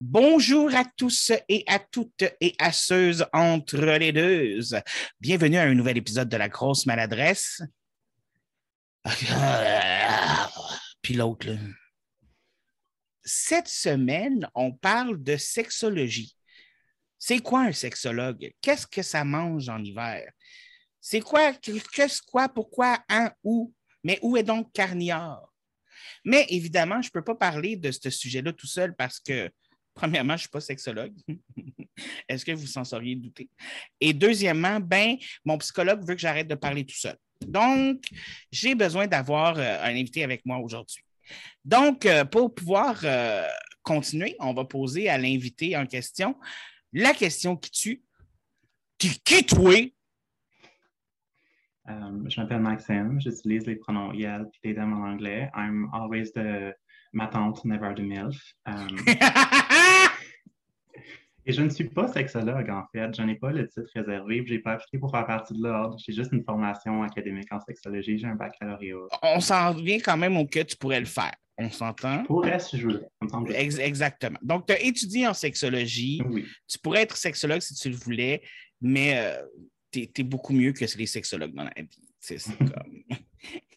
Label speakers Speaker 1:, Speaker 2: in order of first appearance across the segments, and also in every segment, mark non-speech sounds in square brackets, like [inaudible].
Speaker 1: Bonjour à tous et à toutes et à ceux entre les deux. Bienvenue à un nouvel épisode de La Grosse Maladresse. [laughs] Puis l'autre. Cette semaine, on parle de sexologie. C'est quoi un sexologue? Qu'est-ce que ça mange en hiver? C'est quoi, qu'est-ce quoi, pourquoi, un, où? Mais où est donc Carniard? Mais évidemment, je ne peux pas parler de ce sujet-là tout seul parce que, premièrement, je ne suis pas sexologue. [laughs] Est-ce que vous s'en seriez douté? Et deuxièmement, ben, mon psychologue veut que j'arrête de parler tout seul. Donc, j'ai besoin d'avoir euh, un invité avec moi aujourd'hui. Donc, euh, pour pouvoir euh, continuer, on va poser à l'invité en question la question qui tue. Qui, qui toi?
Speaker 2: Um, je m'appelle Maxime, j'utilise les pronoms Yel et des en anglais. I'm always the ma tante, never the MILF. Um, [laughs] et je ne suis pas sexologue, en fait. Je n'ai pas le titre réservé. Je n'ai pas appliqué pour faire partie de l'ordre. J'ai juste une formation académique en sexologie. J'ai un baccalauréat.
Speaker 1: On s'en revient quand même au que tu pourrais le faire. On s'entend?
Speaker 2: Pourrais si je voulais.
Speaker 1: Ex exactement. Donc, tu as étudié en sexologie.
Speaker 2: Oui.
Speaker 1: Tu pourrais être sexologue si tu le voulais, mais euh, tu es, beaucoup mieux que les sexologues dans la vie. C'est [laughs] comme...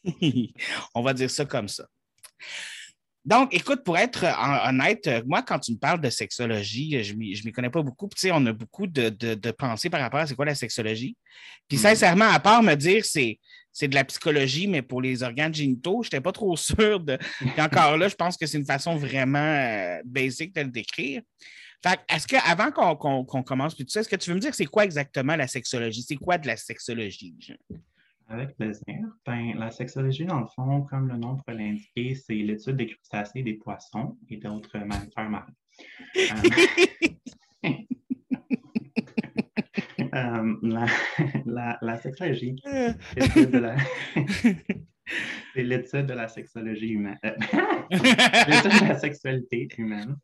Speaker 1: [laughs] On va dire ça comme ça. Donc, écoute, pour être honnête, moi, quand tu me parles de sexologie, je ne m'y connais pas beaucoup. Puis, on a beaucoup de, de, pensées par rapport à c'est quoi la sexologie. Puis, mm. sincèrement, à part me dire c'est c'est de la psychologie, mais pour les organes génitaux, je n'étais pas trop [laughs] sûr de. Puis encore là, je pense que c'est une façon vraiment euh, basique de le décrire. Fait est-ce que, avant qu'on commence, puis tout ça, est-ce que tu veux me dire c'est quoi exactement la sexologie? C'est quoi de la sexologie?
Speaker 2: Avec plaisir. Ben, la sexologie, dans le fond, comme le nom pourrait l'indiquer, c'est l'étude des crustacés, des poissons et d'autres mammifères marins. Euh, [laughs] euh, la, la, sexologie, c'est l'étude de la [laughs] sexologie humaine. [laughs] l'étude de la sexualité humaine.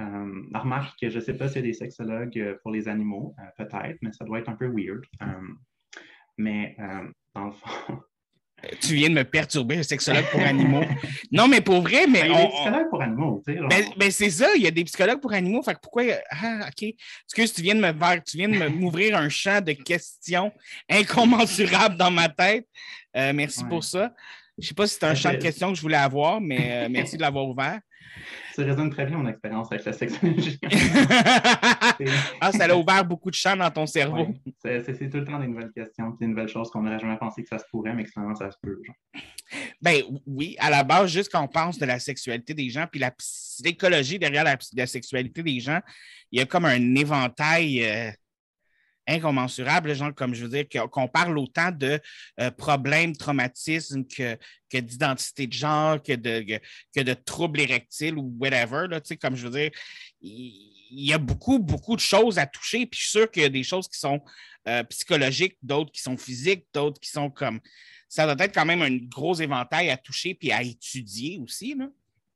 Speaker 2: Euh, remarque que je ne sais pas s'il y a des sexologues pour les animaux, peut-être, mais ça doit être un peu weird. mais
Speaker 1: tu viens de me perturber, un sexologue pour animaux. non, mais pour vrai, mais.
Speaker 2: Ben, il y a des psychologues pour animaux, tu sais.
Speaker 1: Ben, ben, c'est ça, il y a des psychologues pour animaux. Fait que pourquoi. Ah, OK. Excuse, tu viens de me tu viens de m'ouvrir un champ de questions incommensurables dans ma tête. Euh, merci pour ça. Je ne sais pas si c'est un champ de questions que je voulais avoir, mais euh, merci de l'avoir ouvert
Speaker 2: ça résonne très bien mon expérience avec la sexologie. [laughs]
Speaker 1: ah, ça a ouvert beaucoup de champs dans ton cerveau.
Speaker 2: c'est tout le temps des nouvelles questions, des nouvelles choses qu'on n'aurait jamais pensé que ça se pourrait, mais que finalement ça se peut.
Speaker 1: Ben oui, à la base, juste quand on pense de la sexualité des gens, puis la psychologie derrière la, sexualité des gens, il y a comme un éventail. Euh, incommensurable, genre, comme je veux dire, qu'on parle autant de euh, problèmes, traumatismes que, que d'identité de genre, que de, que, de troubles érectiles ou whatever. Là, comme je veux dire, il, y a beaucoup, beaucoup de choses à toucher. Puis je suis sûr qu'il y a des choses qui sont euh, psychologiques, d'autres qui sont physiques, d'autres qui sont comme. Ça doit être quand même un gros éventail à toucher puis à étudier aussi. Là.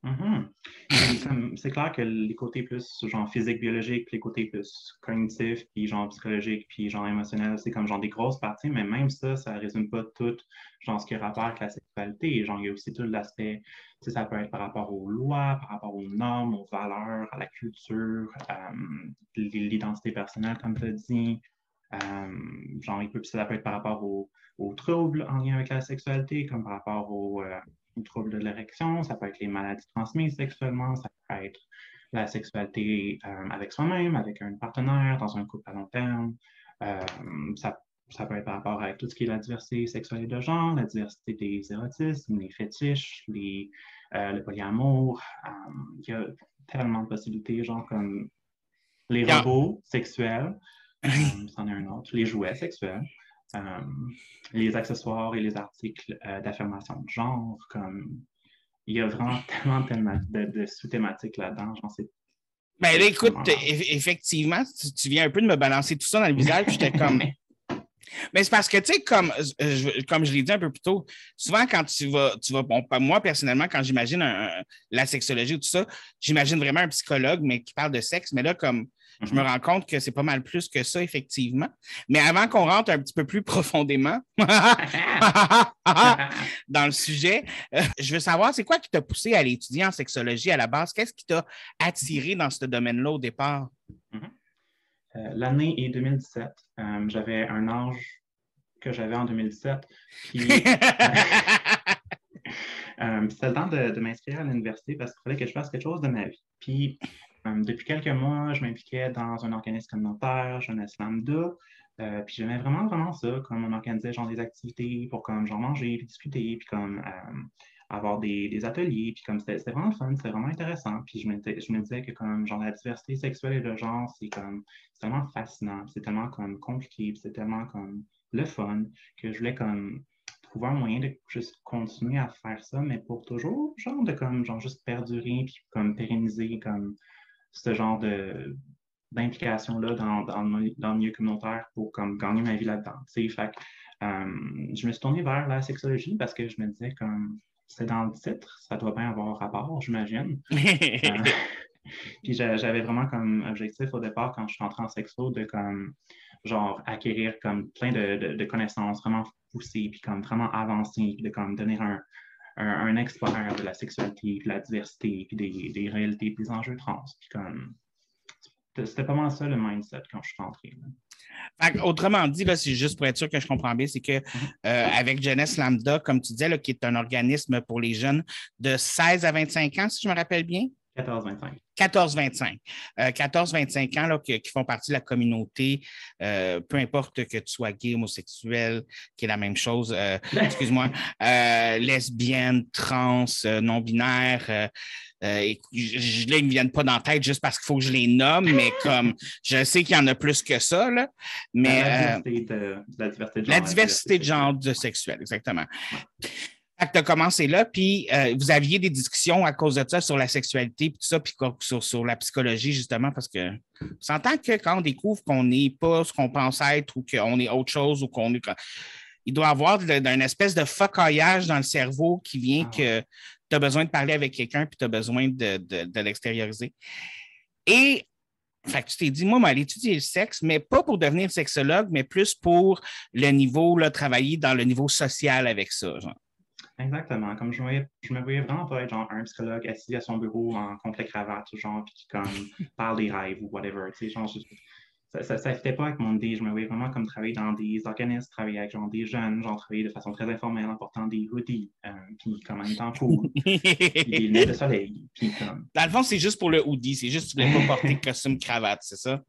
Speaker 2: Mm-hmm. C'est clair que les côtés plus genre physique, biologique, les côtés plus cognitifs, puis genre psychologique, puis genre émotionnel, c'est comme genre des grosses parties, mais même ça, ça résume pas tout genre ce qui a rapport avec la sexualité. Genre, il y a aussi tout l'aspect, ça peut être par rapport aux lois, par rapport aux normes, aux valeurs, à la culture, euh, l'identité personnelle, comme tu as dit. Euh, genre, ça peut être par rapport aux, troubles en lien avec la sexualité, comme par rapport aux, euh, troubles de l'érection, ça peut être les maladies transmises sexuellement, ça peut être la sexualité euh, avec soi-même, avec un partenaire, dans un couple à long terme. Euh, ça, ça, peut être par rapport à tout ce qui est la diversité sexuelle et de genre, la diversité des érotismes, les fétiches, les, euh, le polyamour. il y a tellement de possibilités, genre comme les robots sexuels, c'en est un autre, les jouets sexuels. Euh, les accessoires et les articles euh, d'affirmation de genre, comme il y a vraiment [laughs] tellement, tellement de, sous-thématiques là-dedans.
Speaker 1: Ben écoute, effectivement, tu, viens un peu de me balancer tout ça dans le visage, j'étais comme. [laughs] Mais c'est parce que, tu sais, comme, je, comme je l'ai dit un peu plus tôt, souvent quand tu vas, tu vas bon, moi personnellement, quand j'imagine la sexologie ou tout ça, j'imagine vraiment un psychologue, mais qui parle de sexe. Mais là, comme je me mhm. rends compte que c'est pas mal plus que ça, effectivement. Mais avant qu'on rentre un petit peu plus [laughs] profondément [laughs] dans le sujet, euh, je veux savoir, c'est quoi qui t'a poussé à aller étudier en sexologie à la base? Qu'est-ce qui t'a attiré dans ce domaine-là au départ?
Speaker 2: Mhm. Euh, l'année est 2017. Euh, j'avais un âge que j'avais en 2017. [laughs] Euh, c'était le temps de, m'inscrire à l'université parce qu'il fallait que je fasse quelque chose de ma vie. Puis, depuis quelques mois, je m'impliquais dans un organisme communautaire, Jeunesse Lambda. puis j'aimais vraiment, vraiment ça, comme on organisait genre des activités pour comme genre manger, discuter, puis comme avoir des, ateliers, puis comme c'était vraiment fun, c'était vraiment intéressant. Puis je me, je me disais que comme genre la diversité sexuelle et le genre, c'est comme tellement fascinant, c'est tellement comme compliqué, c'est tellement comme le fun que je voulais comme trouver un moyen de juste continuer à faire ça, mais pour toujours, genre de comme genre juste perdurer puis comme pérenniser comme ce genre de d'implication-là dans, dans, le milieu communautaire pour comme gagner ma vie là-dedans. Fait euh, je me suis tourné vers la sexologie parce que je me disais comme c'est dans le titre, ça doit bien avoir rapport, j'imagine. [laughs] Euh, [laughs] puis j'avais vraiment comme objectif au départ, quand je suis entré en sexo, de comme, genre, acquérir comme plein de, connaissances vraiment poussées, puis comme vraiment avancées, puis de comme devenir un, un, expert de la sexualité, de la diversité, puis des, des réalités, des enjeux trans. Puis comme, c'était pas mal ça le mindset quand je suis rentré
Speaker 1: autrement dit, c'est juste pour être sûr que je comprends bien, c'est que mhm. euh, avec Jeunesse Lambda, comme tu disais, qui est un organisme pour les jeunes de 16 à 25 ans, si je me rappelle bien?
Speaker 2: 14-25.
Speaker 1: 14-25. 14-25 ans là, qui, font partie de la communauté, euh, peu importe que tu sois gay, homosexuel, qui est la même chose, euh, [laughs] excuse-moi, lesbienne, trans, non-binaire, euh, je, là, ils ne me viennent pas dans la tête juste parce qu'il faut que je les nomme, mais [laughs] comme je sais qu'il y en a plus que ça. Là, mais,
Speaker 2: la, diversité de, la diversité de
Speaker 1: genre. La diversité de genre de sexuel, exactement. Tu as commencé là, puis euh, vous aviez des discussions à cause de ça sur la sexualité, puis tout ça, puis sur, sur, la psychologie, justement, parce que s'entend que quand on découvre qu'on n'est pas ce qu'on pense être ou qu'on est autre chose ou qu'on est. Il doit y avoir d'un espèce de focaillage dans le cerveau qui vient ah que tu as besoin de parler avec quelqu'un, puis tu as besoin de, l'extérioriser. Et fait tu t'es dit, moi, aller étudier le sexe, mais pas pour devenir sexologue, mais plus pour le niveau, là, travailler dans le niveau social avec ça. Genre.
Speaker 2: Exactement. Comme je, je me voyais vraiment pas être genre un psychologue assis à son bureau en complet cravate, genre, puis qui comme [laughs] parle des rêves ou whatever. Tu sais, genre, ça ne fitait pas avec mon idée. Je me voyais vraiment comme travailler dans des organismes, travailler avec genre, des jeunes, genre travailler de façon très informelle en portant des hoodies, euh, puis comme en cool, puis des lunettes de soleil. Puis, comme... [laughs]
Speaker 1: Dans le fond, c'est juste pour le hoodie, c'est juste que tu voulais pas porter [laughs] costume cravate, c'est ça?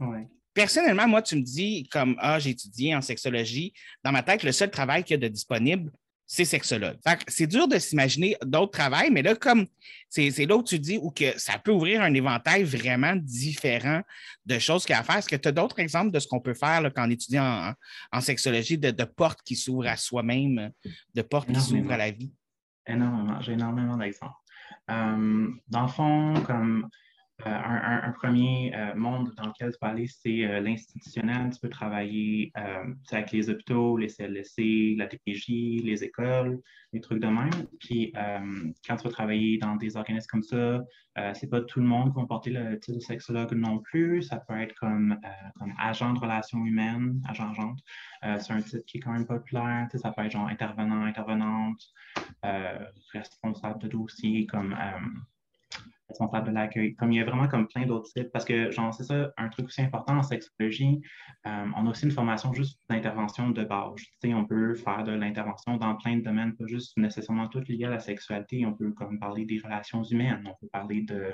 Speaker 2: Oui.
Speaker 1: Personnellement, moi, tu me dis, comme, ah, j'ai étudié en sexologie, dans ma tête, le seul travail qu'il y a de disponible, c'est sexologue. C'est dur de s'imaginer d'autres travails, mais là, comme c'est là où tu dis ou que ça peut ouvrir un éventail vraiment différent de choses qu'il y a à faire. Est-ce que tu as d'autres exemples de ce qu'on peut faire quand on étudie en, sexologie, de, portes qui s'ouvrent à soi-même, de portes qui s'ouvrent à la vie?
Speaker 2: Énormément. J'ai énormément d'exemples. Euh, dans le fond, comme euh, un, premier euh, monde dans lequel tu peux aller, c'est euh, l'institutionnel. Tu peux travailler avec les hôpitaux, les CLSC, la DPJ, les écoles, les trucs de même. Puis quand tu vas travailler dans des organismes comme ça, c'est pas tout le monde qui va porter le titre de sexologue non plus. Ça peut être comme, comme agent de relations humaines, agent-agente. c'est un titre qui est quand même populaire. ça peut être genre intervenant, intervenante, responsable de dossier, comme responsable de l'accueil. Comme il y a vraiment comme plein d'autres types, parce que, genre, c'est ça, un truc aussi important en sexologie, euh, on a aussi une formation juste d'intervention de base. Tu sais, on peut faire de l'intervention dans plein de domaines, pas juste nécessairement tout lié à la sexualité. On peut comme parler des relations humaines, on peut parler de,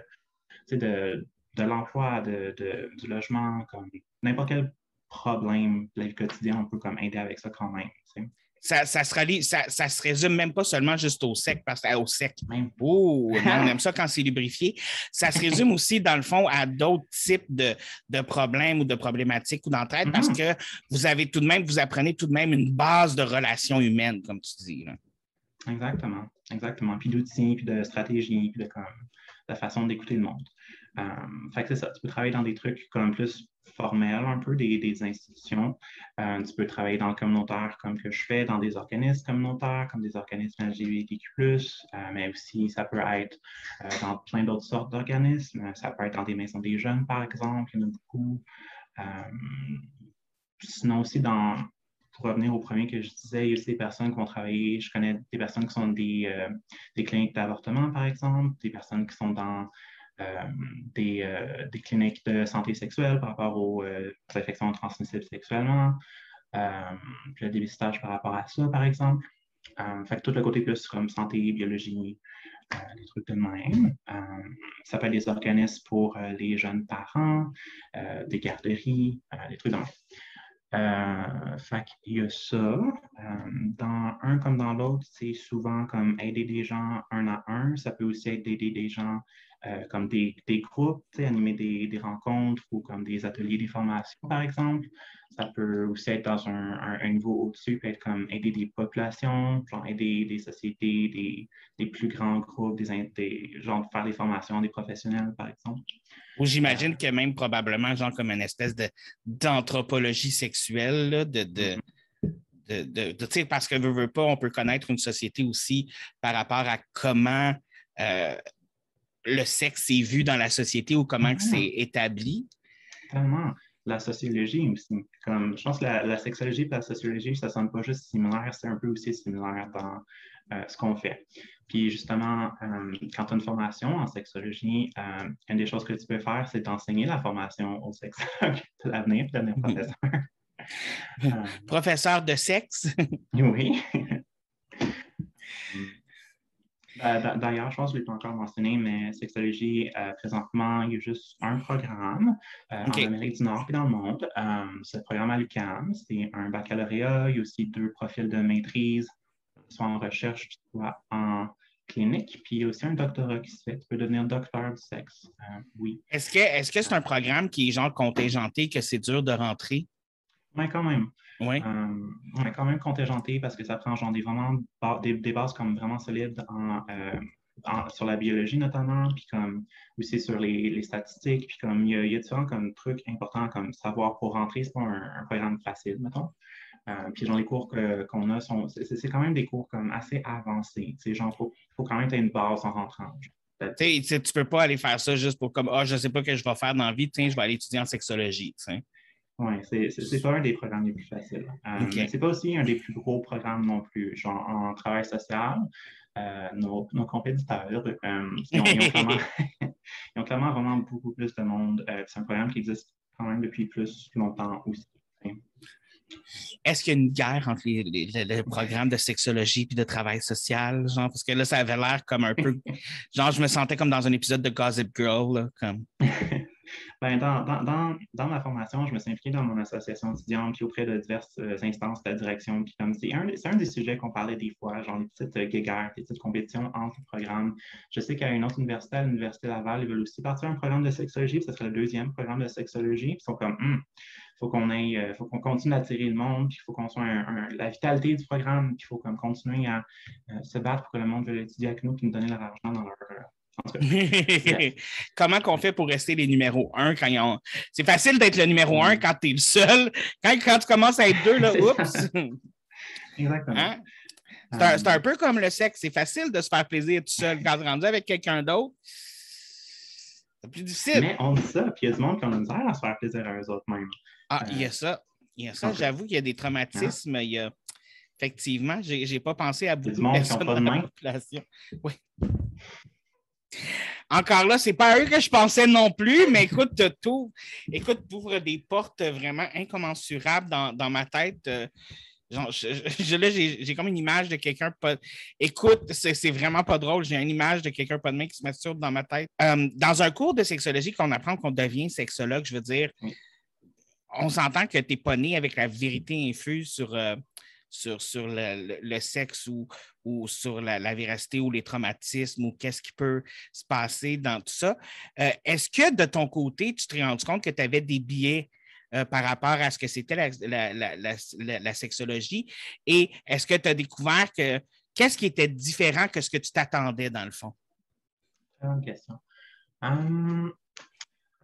Speaker 2: de, de l'emploi, de, de, du logement, comme n'importe quel problème de la vie quotidienne, on peut comme aider avec ça quand même.
Speaker 1: Ça, ça, se ça, ça, se résume même pas seulement juste au sec, parce que au sec, même. [laughs] Oh, on aime ça quand c'est lubrifié. Ça se résume aussi, dans le fond, à d'autres types de, de, problèmes ou de problématiques ou d'entraide, parce mm-hmm. que vous avez tout de même, vous apprenez tout de même une base de relations humaines, comme tu dis.
Speaker 2: Exactement, exactement. Puis d'outils, puis de stratégies, puis de, comme, de façon d'écouter le monde. Fait que c'est ça, tu peux travailler dans des trucs comme plus formels, un peu des, institutions. tu peux travailler dans le communautaire comme que je fais, dans des organismes communautaires, comme des organismes LGBTQ, mais aussi ça peut être dans plein d'autres sortes d'organismes. Ça peut être dans des maisons des jeunes, par exemple, il y en a beaucoup. sinon aussi dans, pour revenir au premier que je disais, il y a aussi des personnes qui ont travaillé, je connais des personnes qui sont des, euh, des cliniques d'avortement, par exemple, des personnes qui sont dans euh, des, euh, des, cliniques de santé sexuelle par rapport aux, infections transmissibles sexuellement, puis le dépistage par rapport à ça, par exemple. fait tout le côté plus comme santé, biologie, des trucs de même. ça peut être des organismes pour les jeunes parents, des garderies, des trucs de même. Euh, fait qu'il y a ça. Euh, dans un comme dans l'autre, c'est souvent comme aider des gens un à un. Ça peut aussi être aider des gens euh, comme des, des groupes, animer des, des, rencontres ou comme des ateliers, des formations, par exemple. Ça peut aussi être dans un, un, niveau au-dessus, peut être comme aider des populations, genre aider des sociétés, des, des plus grands groupes, des, des, genre faire des formations des professionnels, par exemple.
Speaker 1: Ou j'imagine euh, que même probablement, genre comme une espèce d'anthropologie sexuelle, de, de, mm-hmm. de, parce que veut, veut pas, on peut connaître une société aussi par rapport à comment euh, le sexe est vu dans la société ou comment c'est établi.
Speaker 2: Tellement. La sociologie aussi. Comme, je pense que la, sexologie et la sociologie, ça ne sonne pas juste similaire, c'est un peu aussi similaire dans euh, ce qu'on fait. Puis justement, euh, quand tu as une formation en sexologie, euh, une des choses que tu peux faire, c'est d'enseigner la formation au sexologue [laughs] de l'avenir, devenir
Speaker 1: professeur. professeur de sexe? [laughs]
Speaker 2: oui. D'ailleurs, je pense que je ne l'ai pas encore mentionné, mais sexologie, présentement, il y a juste un programme en Amérique du Nord et dans le monde. c'est le programme à l'UQAM. C'est un baccalauréat. Il y a aussi deux profils de maîtrise soit en recherche, soit en clinique. Puis il y a aussi un doctorat qui se fait. Tu peux devenir docteur du sexe. Euh, oui.
Speaker 1: Est-ce que est-ce que c'est un programme qui est genre contingenté, que c'est dur de rentrer?
Speaker 2: Oui, quand même. Oui. Euh, quand même contingenté parce que ça prend genre des, vraiment, des, bases comme vraiment solides euh, sur la biologie notamment, puis comme aussi sur les, statistiques, puis comme il y, a, différents comme, trucs importants comme savoir pour rentrer, c'est pas un, un, programme facile, mettons. Euh, puis genre les cours qu'on a, sont, c'est, quand même des cours comme assez avancés. Genre, il faut, quand même avoir une base en rentrant.
Speaker 1: Tu ne peux pas aller faire ça juste pour comme Ah, oh, je ne sais pas ce que je vais faire dans la vie, tiens, je vais aller étudier en sexologie.
Speaker 2: Oui, c'est, c'est, pas un des programmes les plus faciles. Euh, Ce n'est pas aussi un des plus gros programmes non plus. Genre en travail social, euh, nos, nos, compétiteurs, [laughs] [laughs] ils, ont, clairement, vraiment beaucoup plus de monde. c'est un programme qui existe quand même depuis plus longtemps aussi.
Speaker 1: Est-ce qu'il y a une guerre entre les, les, programmes de sexologie et de travail social? Genre, parce que là, ça avait l'air comme un peu. [laughs] genre, je me sentais comme dans un épisode de Gossip Girl. comme...
Speaker 2: ben, dans, ma formation, je me suis impliqué dans mon association étudiante puis auprès de diverses euh, instances de la direction. Puis comme c'est un, un, des sujets qu'on parlait des fois, genre les petites euh, guéguerres, les petites compétitions entre programmes. Je sais qu'à une autre université, à l'Université Laval, ils veulent aussi partir un programme de sexologie, puis ce serait le deuxième programme de sexologie. Puis ils sont comme, hum, faut qu'on aille, euh, faut qu'on continue d'attirer le monde, puis il faut qu'on soit la vitalité du programme, puis il faut comme continuer à euh, se battre pour que le monde veuille étudier avec nous, puis nous donner leur argent dans leur.
Speaker 1: Euh, [laughs] Comment qu'on fait pour rester les numéros un quand ils ont. C'est facile d'être le numéro un quand tu es le seul. Quand, quand, tu commences à être deux, là, [laughs] oups!
Speaker 2: Exactement. Hein?
Speaker 1: C'est un, peu comme le sexe. C'est facile de se faire plaisir tout seul. Quand tu es rendu avec quelqu'un d'autre, c'est plus difficile.
Speaker 2: Mais on dit ça, puis il y a du monde qui a misère à se faire plaisir à eux autres même.
Speaker 1: Ah, il y a euh, ça. Il y a ça. J'avoue qu'il y a des traumatismes. Il y a... Effectivement, je n'ai pas pensé à beaucoup de personnes dans la population. Oui. Encore là, ce n'est pas à eux que je pensais non plus, mais écoute, tout, écoute, ouvre des portes vraiment incommensurables dans, ma tête. Euh, genre, j'ai comme une image de quelqu'un pas. Écoute, c'est vraiment pas drôle. J'ai une image de quelqu'un pas de main qui se masturbe dans ma tête. Euh, dans un cours de sexologie qu'on apprend qu'on devient sexologue, je veux dire, on s'entend que tu pas né avec la vérité infuse sur, euh, sur, sur le, sexe ou, ou sur la, véracité ou les traumatismes ou qu'est-ce qui peut se passer dans tout ça. Euh, est-ce que de ton côté, tu t'es rendu compte que tu avais des biais euh, par rapport à ce que c'était la, la, sexologie? Et est-ce que tu as découvert que qu'est-ce qui était différent que ce que tu t'attendais dans le fond?
Speaker 2: Bonne question. Hum,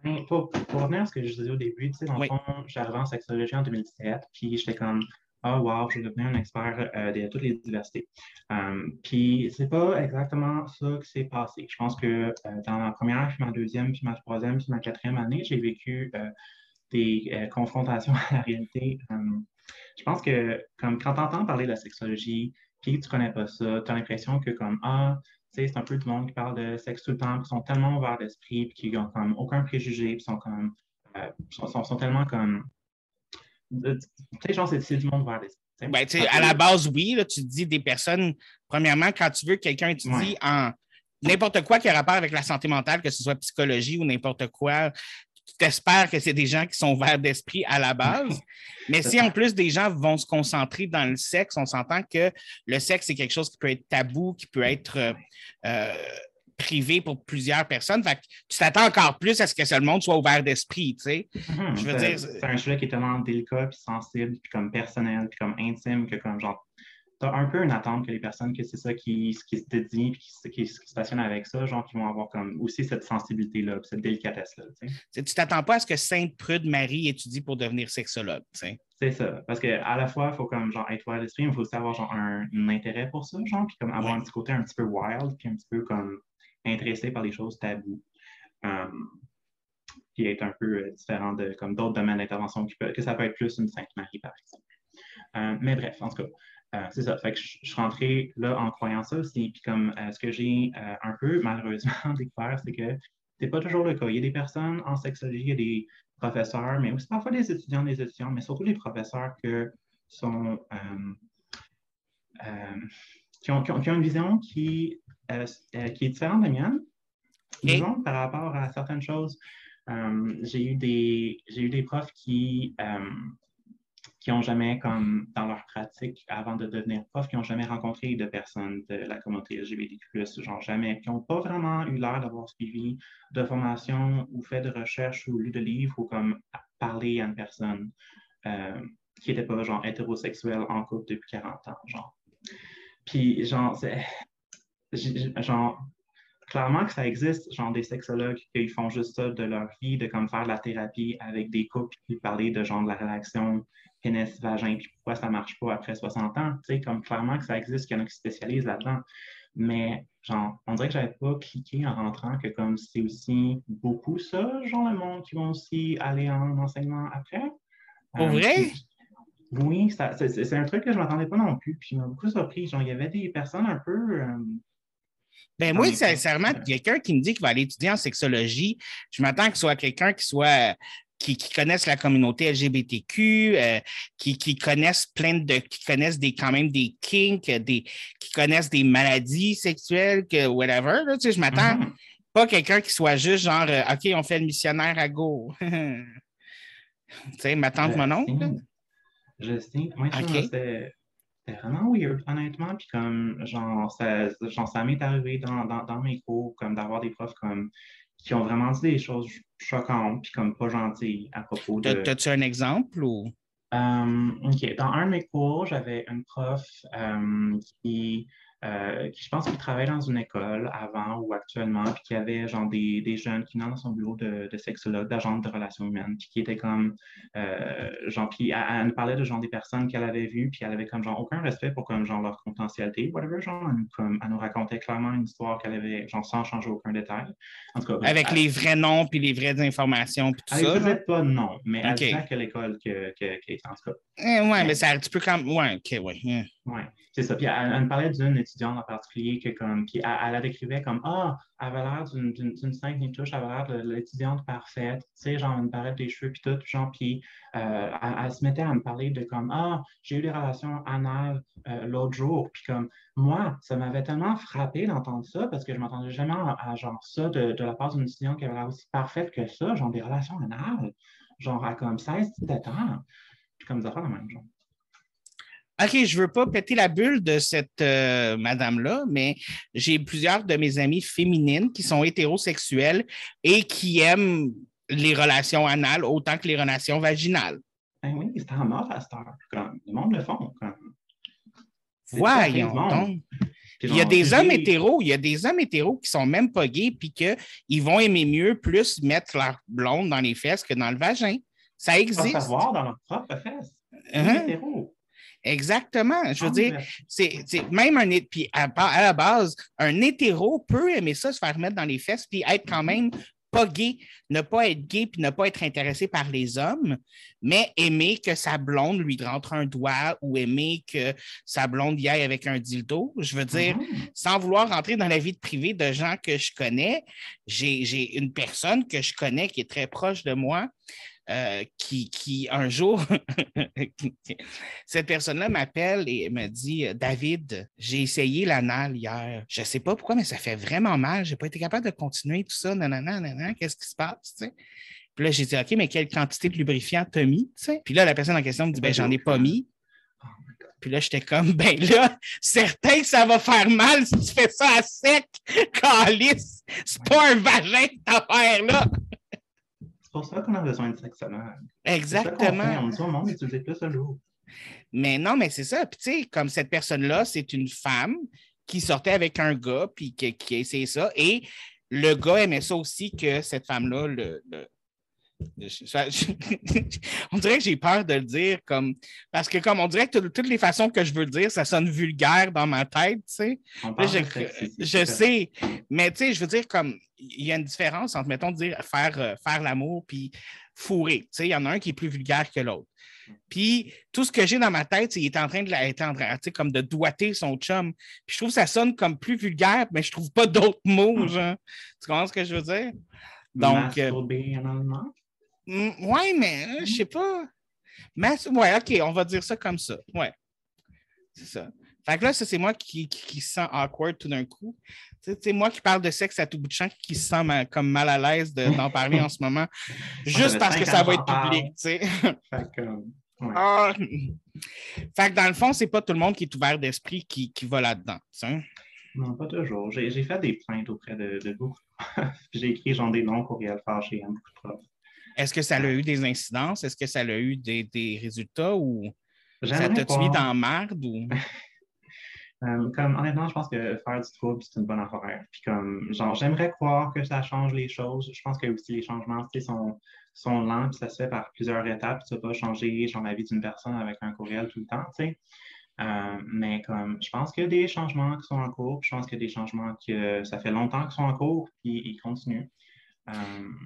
Speaker 2: Ben, pour, revenir à ce que je disais au début, tu sais, dans le fond, j'arrivais en sexologie en 2017, puis j'étais comme, ah, wow, je vais devenir un expert euh, de toutes les diversités. Euh, puis, c'est pas exactement ça qui s'est passé. Je pense que euh, dans ma première, puis ma deuxième, puis ma troisième, puis ma quatrième année, j'ai vécu des confrontations [laughs] à la réalité. je pense que, comme quand tu entends parler de la sexologie, puis tu connais pas ça, tu as l'impression que, comme, ah, c'est un peu tout le monde qui parle de sexe tout le temps, qui sont tellement ouverts d'esprit, puis qui n'ont comme aucun préjugé, puis sont comme euh, sont, tellement comme. Sais, genre, c'est du monde ouvert d'esprit.
Speaker 1: Ben, à la base, oui, là, tu dis des personnes, premièrement, quand tu veux que quelqu'un étudie en n'importe quoi qui a rapport avec la santé mentale, que ce soit psychologie ou n'importe quoi, tu espères que c'est des gens qui sont ouverts d'esprit à la base. [laughs] Mais si en plus des gens vont se concentrer dans le sexe, on s'entend que le sexe, c'est quelque chose qui peut être tabou, qui peut être euh, euh, privé pour plusieurs personnes. Fait tu t'attends encore plus à ce que le monde soit ouvert d'esprit, tu sais.
Speaker 2: Mhm. c'est un sujet qui est tellement délicat, puis sensible, puis comme personnel, puis comme intime, que comme genre un peu une attente que les personnes que c'est ça qui, qui se dédient et qui, se stationnent avec ça, genre qui vont avoir comme aussi cette sensibilité-là, cette délicatesse-là.
Speaker 1: Tu t'attends pas à ce que Sainte Prude Marie étudie pour devenir sexologue.
Speaker 2: C'est ça. Parce qu'à la fois, il faut comme genre être ouvert d'esprit, mais il faut aussi avoir genre un, intérêt pour ça, genre, puis comme avoir un petit côté un petit peu wild, puis un petit peu comme intéressé par les choses taboues. Um, puis être un peu euh, différent de comme d'autres domaines d'intervention que ça peut être plus une Sainte Marie, par exemple. Euh, mais bref, en tout cas, euh, c'est ça. Je, suis rentré là en croyant ça aussi. Puis comme euh, ce que j'ai euh, un peu [laughs] malheureusement [laughs] découvert, c'est que c'est pas toujours le cas. Il y a des personnes en sexologie, il y a des professeurs, mais aussi parfois des étudiants, des étudiants, mais surtout des professeurs que sont, qui, ont, qui, ont, une vision qui, qui est différente de la mienne, disons, par rapport à certaines choses. j'ai eu, des, eu des profs qui qui n'ont jamais, comme dans leur pratique, avant de devenir prof, qui n'ont jamais rencontré de personnes de la communauté LGBTQ+, genre jamais, qui n'ont pas vraiment eu l'air d'avoir suivi de formation ou fait de recherche ou lu de livres ou comme parler à une personne euh, qui n'était pas genre hétérosexuelle en couple depuis 40 ans, genre. Puis, genre, c'est, genre, clairement que ça existe, genre des sexologues qui font juste ça de leur vie, de comme faire de la thérapie avec des couples, puis parler de genre de la relation pénis, vagin, puis pourquoi ça ne marche pas après 60 ans. Tu sais, comme clairement que ça existe, qu'il y en a qui se spécialisent là-dedans. Mais genre, on dirait que j'avais pas cliqué en rentrant que comme c'est aussi beaucoup ça, genre le monde qui vont aussi aller en enseignement après.
Speaker 1: Euh, vrai?
Speaker 2: Oui, c'est un truc que je ne m'attendais pas non plus. Puis il m'a beaucoup surpris. Genre, il y avait des personnes un peu. Euh,
Speaker 1: ben moi, sincèrement, quelqu'un qui me dit qu'il va aller étudier en sexologie, je m'attends que ce soit quelqu'un qui soit qui, connaissent la communauté LGBTQ, euh, qui, connaissent plein de, qui connaissent des, quand même des kinks, des, qui connaissent des maladies sexuelles, que whatever. tu sais, je m'attends mm-hmm. pas quelqu'un qui soit juste genre, euh, OK, on fait le missionnaire à go. [laughs] tu sais, ma tante, mon oncle.
Speaker 2: Je sais. Moi, c'était vraiment weird, honnêtement. Puis comme, genre, ça, genre, ça m'est arrivé dans, dans, dans, mes cours, comme d'avoir des profs comme qui ont vraiment dit des choses choquantes puis comme pas gentilles à propos de.
Speaker 1: T'as-tu un exemple ou?
Speaker 2: Euh, OK. Dans un de mes cours, j'avais une prof euh, qui euh, qui, je pense qu'il travaille dans une école avant ou actuellement, puis qui avait genre des, des jeunes qui venaient dans son bureau de, de sexologue, d'agent de relations humaines, puis qui était comme, euh, genre, puis elle, nous parlait de genre des personnes qu'elle avait vues, puis elle avait comme genre aucun respect pour comme genre leur confidentialité, whatever, genre, elle nous, comme, elle nous racontait clairement une histoire qu'elle avait, genre, sans changer aucun détail.
Speaker 1: En tout cas, Avec les vrais noms, puis les vraies informations, puis tout
Speaker 2: ça. Elle pas non, mais elle disait que l'école que, que, que, en tout cas.
Speaker 1: Eh, ouais, mais ça, tu peux quand même, ouais, ok, ouais.
Speaker 2: Yeah. Oui, c'est ça. Puis elle, me parlait d'une étudiante en particulier que comme, qui, elle, la décrivait comme Ah, elle avait l'air d'une sainte touche, elle avait l'air de l'étudiante parfaite, tu sais, genre, elle me parlait des cheveux, puis tout, genre, puis euh, elle, se mettait à me parler de comme Ah, j'ai eu des relations anales euh, l'autre jour, puis comme moi, ça m'avait tellement frappé d'entendre ça parce que je m'entendais jamais à, genre ça de, de la part d'une étudiante qui avait l'air aussi parfaite que ça, genre des relations anales, genre à comme 16, 17 ans, puis comme des affaires de même genre.
Speaker 1: OK, je ne veux pas péter la bulle de cette euh, madame-là, mais j'ai plusieurs de mes amies féminines qui sont hétérosexuelles et qui aiment les relations anales autant que les relations vaginales.
Speaker 2: Ben oui, c'est en mode à cette heure. le monde le font.
Speaker 1: Voyons donc. il y a des hommes hétéros, il y a des hommes hétéros qui sont même pas gays puis qu'ils vont aimer mieux plus mettre leur blonde dans les fesses que dans le vagin. Ça existe.
Speaker 2: Pas savoir dans leur propre fesses. Uh
Speaker 1: Exactement. Je veux ah, dire, c'est même un puis à, à, la base, un hétéro peut aimer ça, se faire mettre dans les fesses, puis être quand même pas gay, ne pas être gay puis ne pas être intéressé par les hommes, mais aimer que sa blonde lui rentre un doigt ou aimer que sa blonde y aille avec un dildo. Je veux dire, mm-hmm. sans vouloir rentrer dans la vie privée de gens que je connais, j'ai une personne que je connais qui est très proche de moi euh, qui, qui, un jour, [laughs] cette personne-là m'appelle et me dit David, j'ai essayé l'anal hier. Je ne sais pas pourquoi, mais ça fait vraiment mal. Je n'ai pas été capable de continuer tout ça. Nanana, qu'est-ce qui se passe? Puis là, j'ai dit OK, mais quelle quantité de lubrifiant t'as mis? Puis là, la personne en question me dit ben, J'en ai pas mis. Puis là, j'étais comme, [laughs] ben là, certain que ça va faire mal si tu fais ça à sec, [laughs] calice. C'est pas un vagin, cette affaire-là
Speaker 2: pour ça qu'on a besoin de sexologue.
Speaker 1: Exactement.
Speaker 2: On dit au monde d'utiliser plus jour.
Speaker 1: Mais non, mais c'est ça. Puis tu sais, comme cette personne-là, c'est une femme qui sortait avec un gars, puis qui, qui a essayé ça. Et le gars aimait ça aussi que cette femme-là le, [laughs] on dirait que j'ai peur de le dire comme parce que comme on dirait que toutes les façons que je veux le dire, ça sonne vulgaire dans ma tête, tu sais. Je, sais, mais tu sais, je veux dire comme il y a une différence entre mettons dire faire euh, faire l'amour puis fourrer. Tu sais, il y en a un qui est plus vulgaire que l'autre. Puis tout ce que j'ai dans ma tête, qu'il est en train de la, en train, comme de doiter son chum. Puis je trouve que ça sonne comme plus vulgaire, mais je trouve pas d'autres mots, hmm. genre. Tu comprends ce que je veux dire?
Speaker 2: Donc. Euh,
Speaker 1: ouais, mais euh, je sais pas. Mais, ouais, OK, on va dire ça comme ça. Ouais. C'est ça. Fait que là, ça, c'est moi qui, qui, sens awkward tout d'un coup. C'est moi qui parle de sexe à tout bout de champ, qui se sent comme mal à l'aise d'en parler en ce moment, [laughs] juste parce que ça va être public. [laughs] Fait que, ah. fait que dans le fond, c'est pas tout le monde qui est ouvert d'esprit qui, qui va là-dedans,
Speaker 2: Non, pas toujours. J'ai fait des plaintes auprès de, de beaucoup [laughs] J'ai écrit genre des noms courriels fâchés à beaucoup de profs.
Speaker 1: Est-ce que ça a eu des incidences? Est-ce que ça a eu des, résultats ou ça t'a mis dans marde? Ou... [laughs]
Speaker 2: Euh, comme, honnêtement, je pense que faire du trouble, c'est une bonne affaire. Puis comme, genre, j'aimerais croire que ça change les choses. Je pense que aussi les changements, sont, sont lents, puis ça se fait par plusieurs étapes. Tu ne pas changer genre, la vie d'une personne avec un courriel tout le temps, tu sais. Euh, mais comme, je pense qu'il y a des changements qui sont en cours. je pense qu'il y a des changements que ça fait longtemps qu'ils sont en cours, puis ils continuent.
Speaker 1: Euh,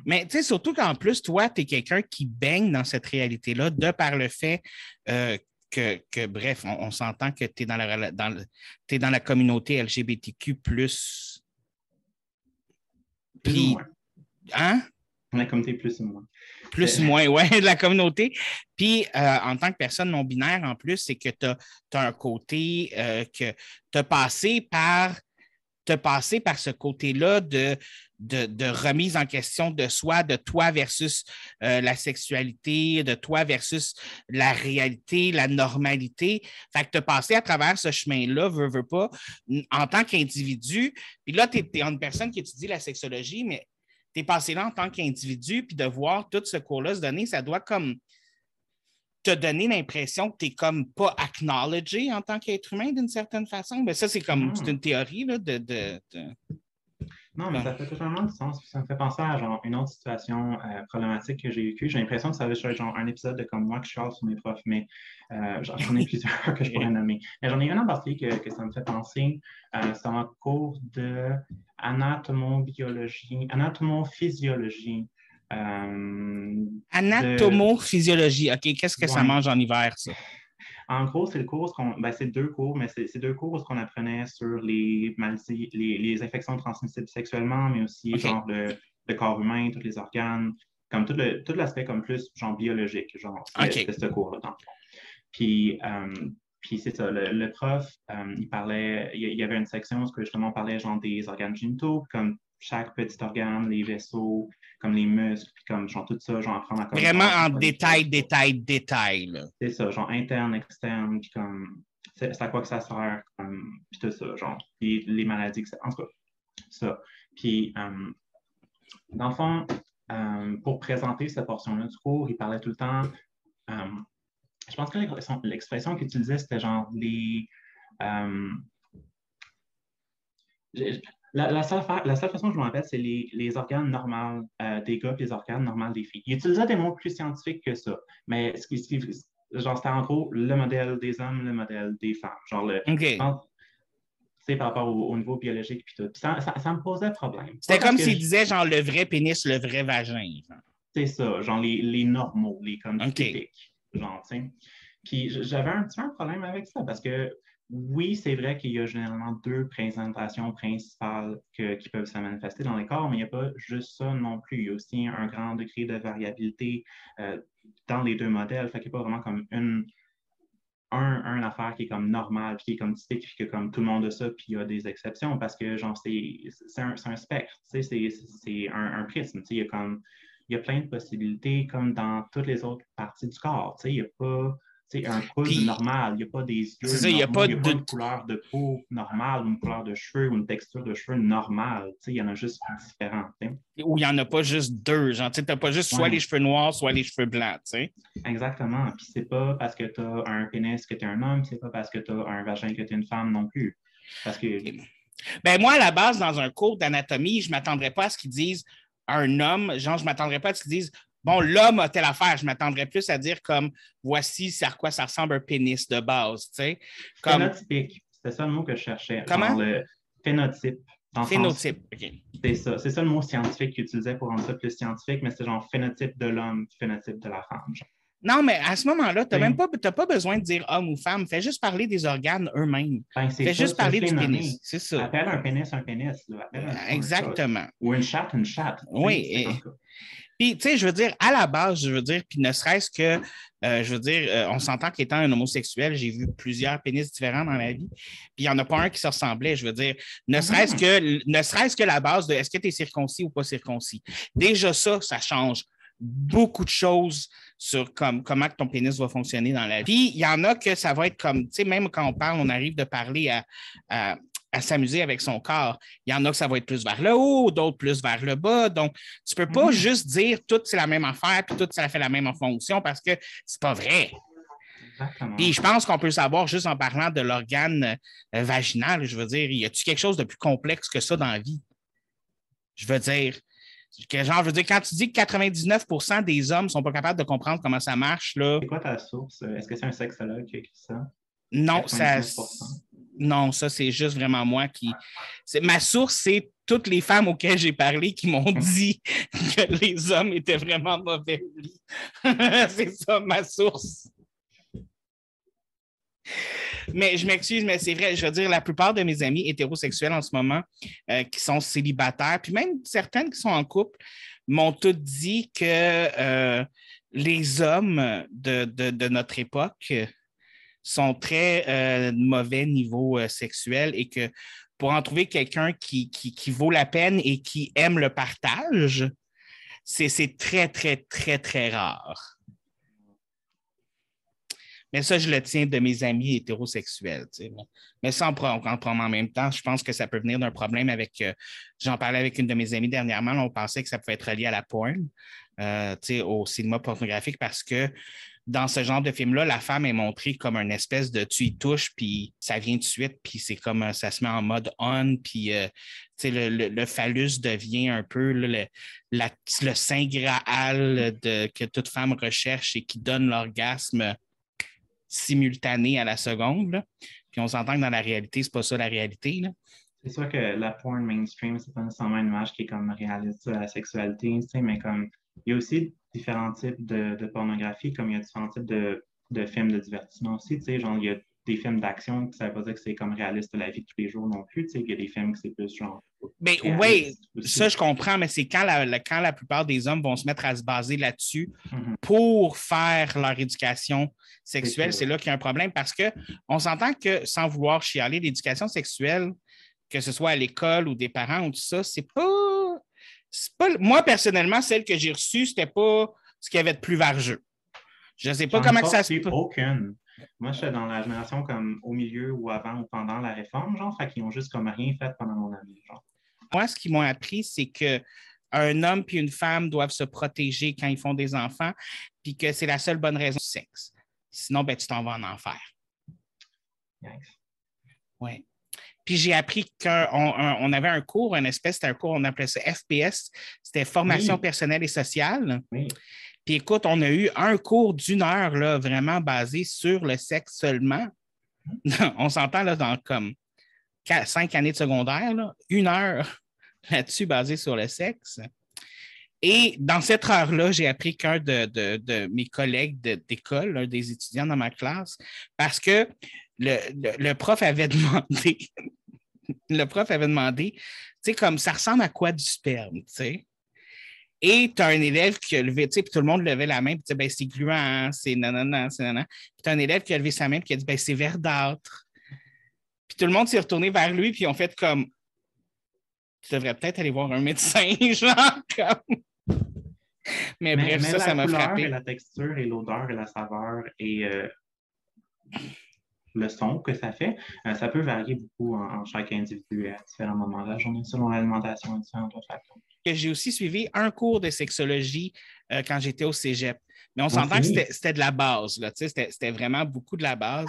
Speaker 1: Mais tu sais, surtout qu'en plus, toi, tu es quelqu'un qui baigne dans cette réalité-là de par le fait euh, que, bref, on, s'entend que tu es, dans la, dans, dans la communauté LGBTQ.
Speaker 2: Plus
Speaker 1: Puis, hein?
Speaker 2: La communauté plus ou moins.
Speaker 1: Plus ou moins, oui, [laughs] de la communauté. Puis, euh, en tant que personne non binaire, en plus, c'est que tu as, un côté que tu as passé par te passer par ce côté-là de, de, remise en question de soi, de toi versus euh, la sexualité, de toi versus la réalité, la normalité. Fait que te passer à travers ce chemin-là, veux, veux pas, en tant qu'individu. Puis là, tu es, une personne qui étudie la sexologie, mais tu es passé là en tant qu'individu, puis de voir tout ce cours-là se donner, ça doit comme te donner l'impression que tu n'es comme pas acknowledgé en tant qu'être humain d'une certaine façon? Mais ça, c'est comme c'est une théorie là, de, de,
Speaker 2: Non, mais ça fait totalement du sens. Ça me fait penser à genre, une autre situation euh, problématique que j'ai vécue. J'ai l'impression que ça va être genre un épisode de comme moi que je charle sur mes profs, mais euh, j'en ai [laughs] plusieurs que je pourrais nommer. Mais j'en ai un en particulier que, que, ça me fait penser. Euh, c'est en cours de anatomo-biologie, anatomo-physiologie.
Speaker 1: Euh, Anatomophysiologie. OK, qu'est-ce que ça mange en hiver, ça?
Speaker 2: En gros, c'est le cours, ben, c'est deux cours, mais c'est deux cours qu'on apprenait sur les maladies, les, infections transmissibles sexuellement, mais aussi genre le, corps humain, tous les organes, comme tout l'aspect comme plus genre biologique, genre c'est ce cours-là dans Puis, euh, puis c'est ça, le, prof, euh, il parlait, il y avait une section où justement on parlait genre des organes génitaux, comme chaque petit organe, les vaisseaux, comme les muscles, puis comme genre tout ça, genre
Speaker 1: Vraiment en détail, détail, détail.
Speaker 2: C'est ça, genre interne, externe, puis comme c'est à quoi que ça sert, comme, puis tout ça, genre, puis les maladies, que ça, en tout cas, ça. Puis, euh, dans le fond, euh, pour présenter cette portion-là du cours, il parlait tout le temps, euh, je pense que l'expression qu'il utilisait, c'était genre les La, seule la, seule façon que je m'en rappelle, c'est les, les, organes normaux euh, des gars et les organes normaux des filles. Il utilisait des mots plus scientifiques que ça. Mais ce qui, genre, c'était en gros le modèle des hommes, le modèle des femmes. Genre, le, par rapport au, niveau biologique puis tout. ça, ça, me posait problème.
Speaker 1: C'était comme s'il disait genre le vrai pénis, le vrai vagin.
Speaker 2: C'est ça, genre les, les, normaux, les comme typiques. Genre, Puis j'avais un petit peu un problème avec ça parce que oui, c'est vrai qu'il y a généralement deux présentations principales qui peuvent se manifester dans les corps, mais il n'y a pas juste ça non plus. Il y a aussi un grand degré de variabilité euh, dans les deux modèles. Fait qu'il n'y a pas vraiment comme une, un, affaire qui est comme normale, qui est comme typique, que comme tout le monde a ça, puis il y a des exceptions parce que genre c'est un, un, spectre, c'est un, un, prisme. Il y a comme il y a plein de possibilités comme dans toutes les autres parties du corps. Il n'y a pas c'est un coude normal. Il n'y a pas des yeux.
Speaker 1: Ça, il n'y a pas, de... une
Speaker 2: couleur de peau normale une couleur de cheveux ou une texture de cheveux normale. Il y en a juste différents.
Speaker 1: Ou il n'y en a pas juste deux. Genre, tu n'as pas juste soit les cheveux noirs, soit les cheveux blancs.
Speaker 2: Exactement. Puis c'est pas parce que tu as un pénis que tu es un homme, c'est pas parce que tu as un vagin que tu es une femme non plus. Parce que.
Speaker 1: Ben moi, à la base, dans un cours d'anatomie, je ne m'attendrais pas à ce qu'ils disent un homme, genre, je ne m'attendrais pas à ce qu'ils disent Bon, l'homme a telle affaire. Je m'attendrais plus à dire comme voici à quoi ça ressemble un pénis de base. Tu sais,
Speaker 2: comme... Phénotypique. C'était ça le mot que je cherchais.
Speaker 1: Comment?
Speaker 2: le phénotype.
Speaker 1: Phénotype, OK.
Speaker 2: C'est ça. C'est ça le mot scientifique qu'il utilisait pour rendre ça plus scientifique, mais c'est genre phénotype de l'homme, phénotype de la femme.
Speaker 1: Non, mais à ce moment-là, tu n'as même pas, pas besoin de dire homme ou femme. Fais juste parler des organes eux-mêmes. Ben, Fais juste parler du pénis. C'est ça.
Speaker 2: Appelle un pénis un pénis.
Speaker 1: Exactement.
Speaker 2: ou une chatte une chatte.
Speaker 1: Oui. Puis, tu sais, je veux dire, à la base, je veux dire, puis ne serait-ce que, euh, je veux dire, euh, on s'entend qu'étant un homosexuel, j'ai vu plusieurs pénis différents dans la vie, puis il n'y en a pas un qui se ressemblait, je veux dire, ne serait-ce que, ne serait-ce que la base de est-ce que tu es circoncis ou pas circoncis. Déjà ça, ça change beaucoup de choses sur comme, comment ton pénis va fonctionner dans la vie. Puis, il y en a que ça va être comme, tu sais, même quand on parle, on arrive de parler à, à s'amuser avec son corps. Il y en a que ça va être plus vers le haut, d'autres plus vers le bas. Donc, tu ne peux pas mhm. juste dire tout c'est la même affaire, puis tout ça fait la même fonction parce que c'est pas vrai. Puis je pense qu'on peut savoir juste en parlant de l'organe euh, vaginal, je veux dire, y a-t-il quelque chose de plus complexe que ça dans la vie? Je veux dire, que genre, je veux dire, quand tu dis que 99% des hommes ne sont pas capables de comprendre comment ça marche, là.
Speaker 2: C'est quoi ta source? Est-ce que c'est un sexologue qui a écrit ça?
Speaker 1: Non, ça, non, ça, c'est juste vraiment moi qui. Ma source, c'est toutes les femmes auxquelles j'ai parlé qui m'ont dit [laughs] que les hommes étaient vraiment mauvais [laughs] c'est ça, ma source. Mais je m'excuse, mais c'est vrai, je veux dire, la plupart de mes amis hétérosexuels en ce moment euh, qui sont célibataires, puis même certaines qui sont en couple, m'ont toutes dit que euh, les hommes de notre époque, sont très euh, mauvais niveau euh, sexuel et que pour en trouver quelqu'un qui, qui, vaut la peine et qui aime le partage, c'est très, très, très, très rare. Mais ça, je le tiens de mes amis hétérosexuels. Mais sans prendre en même temps, je pense que ça peut venir d'un problème avec. Euh, j'en parlais avec une de mes amies dernièrement, on pensait que ça pouvait être lié à la porn, au cinéma pornographique, parce que dans ce genre de film-là, la femme est montrée comme une espèce de tu y touches, puis ça vient de suite, puis c'est comme euh, ça se met en mode on, puis euh, le, phallus devient un peu le, le saint graal de, que toute femme recherche et qui donne l'orgasme simultané à la seconde. Puis on s'entend que dans la réalité, c'est pas ça la réalité.
Speaker 2: C'est sûr que la porn mainstream, c'est pas nécessairement une image qui est comme réaliste de la sexualité, mais comme il y a aussi différents types de, pornographie, comme il y a différents types de, films de divertissement aussi. Tu sais, genre, il y a des films d'action, ça ne veut pas dire que c'est comme réaliste de la vie de tous les jours non plus. Tu sais, il y a des films qui c'est plus genre.
Speaker 1: Mais oui, ça je comprends, mais c'est quand la, quand la plupart des hommes vont se mettre à se baser là-dessus mm-hmm. pour faire leur éducation sexuelle, c'est là qu'il y a un problème parce qu'on s'entend que sans vouloir chialer, l'éducation sexuelle, que ce soit à l'école ou des parents ou tout ça, c'est pas moi, personnellement, celle que j'ai reçue, c'était pas ce qu'il y avait de plus vargeux. Je ne sais pas comment ça se
Speaker 2: passe. Aucune. Moi, j'étais dans la génération comme au milieu ou avant ou pendant la réforme, genre, fait qu'ils ont juste comme rien fait pendant mon année,
Speaker 1: Moi, ce qu'ils m'ont appris, c'est que un homme et une femme doivent se protéger quand ils font des enfants, puis que c'est la seule bonne raison du sexe. Sinon, ben, tu t'en vas en enfer. Oui. Puis j'ai appris qu'on on avait un cours, un espèce, c'était un cours, on appelait ça FPS, c'était formation personnelle et sociale. Puis écoute, on a eu un cours d'une heure, là, vraiment basé sur le sexe seulement. [laughs] on s'entend là dans comme cinq années de secondaire, une heure [laughs] là-dessus basée sur le sexe. Et dans cette heure-là, j'ai appris qu'un de, mes collègues d'école, un des étudiants dans ma classe, parce que le, prof avait [laughs] demandé, le prof avait demandé, tu sais, comme ça ressemble à quoi du sperme, tu sais? Et tu as un élève qui a levé, tu sais, puis tout le monde levait la main, puis ben, c'est gluant, c'est nanana, c'est nanana. Puis tu as un élève qui a levé sa main, puis qui a dit, ben, c'est verdâtre. Puis tout le monde s'est retourné vers lui, puis ils ont fait comme, tu devrais peut-être aller voir un médecin, [laughs] genre, comme.
Speaker 2: Mais, bref, ça, ça m'a frappé. La texture et l'odeur et la saveur et euh, le son que ça fait, euh, ça peut varier beaucoup en, chaque individu à différents moments de la journée selon l'alimentation facteurs.
Speaker 1: J'ai aussi suivi un cours de sexologie euh, quand j'étais au cégep. Mais on s'entend que c'était de la base. C'était vraiment beaucoup de la base.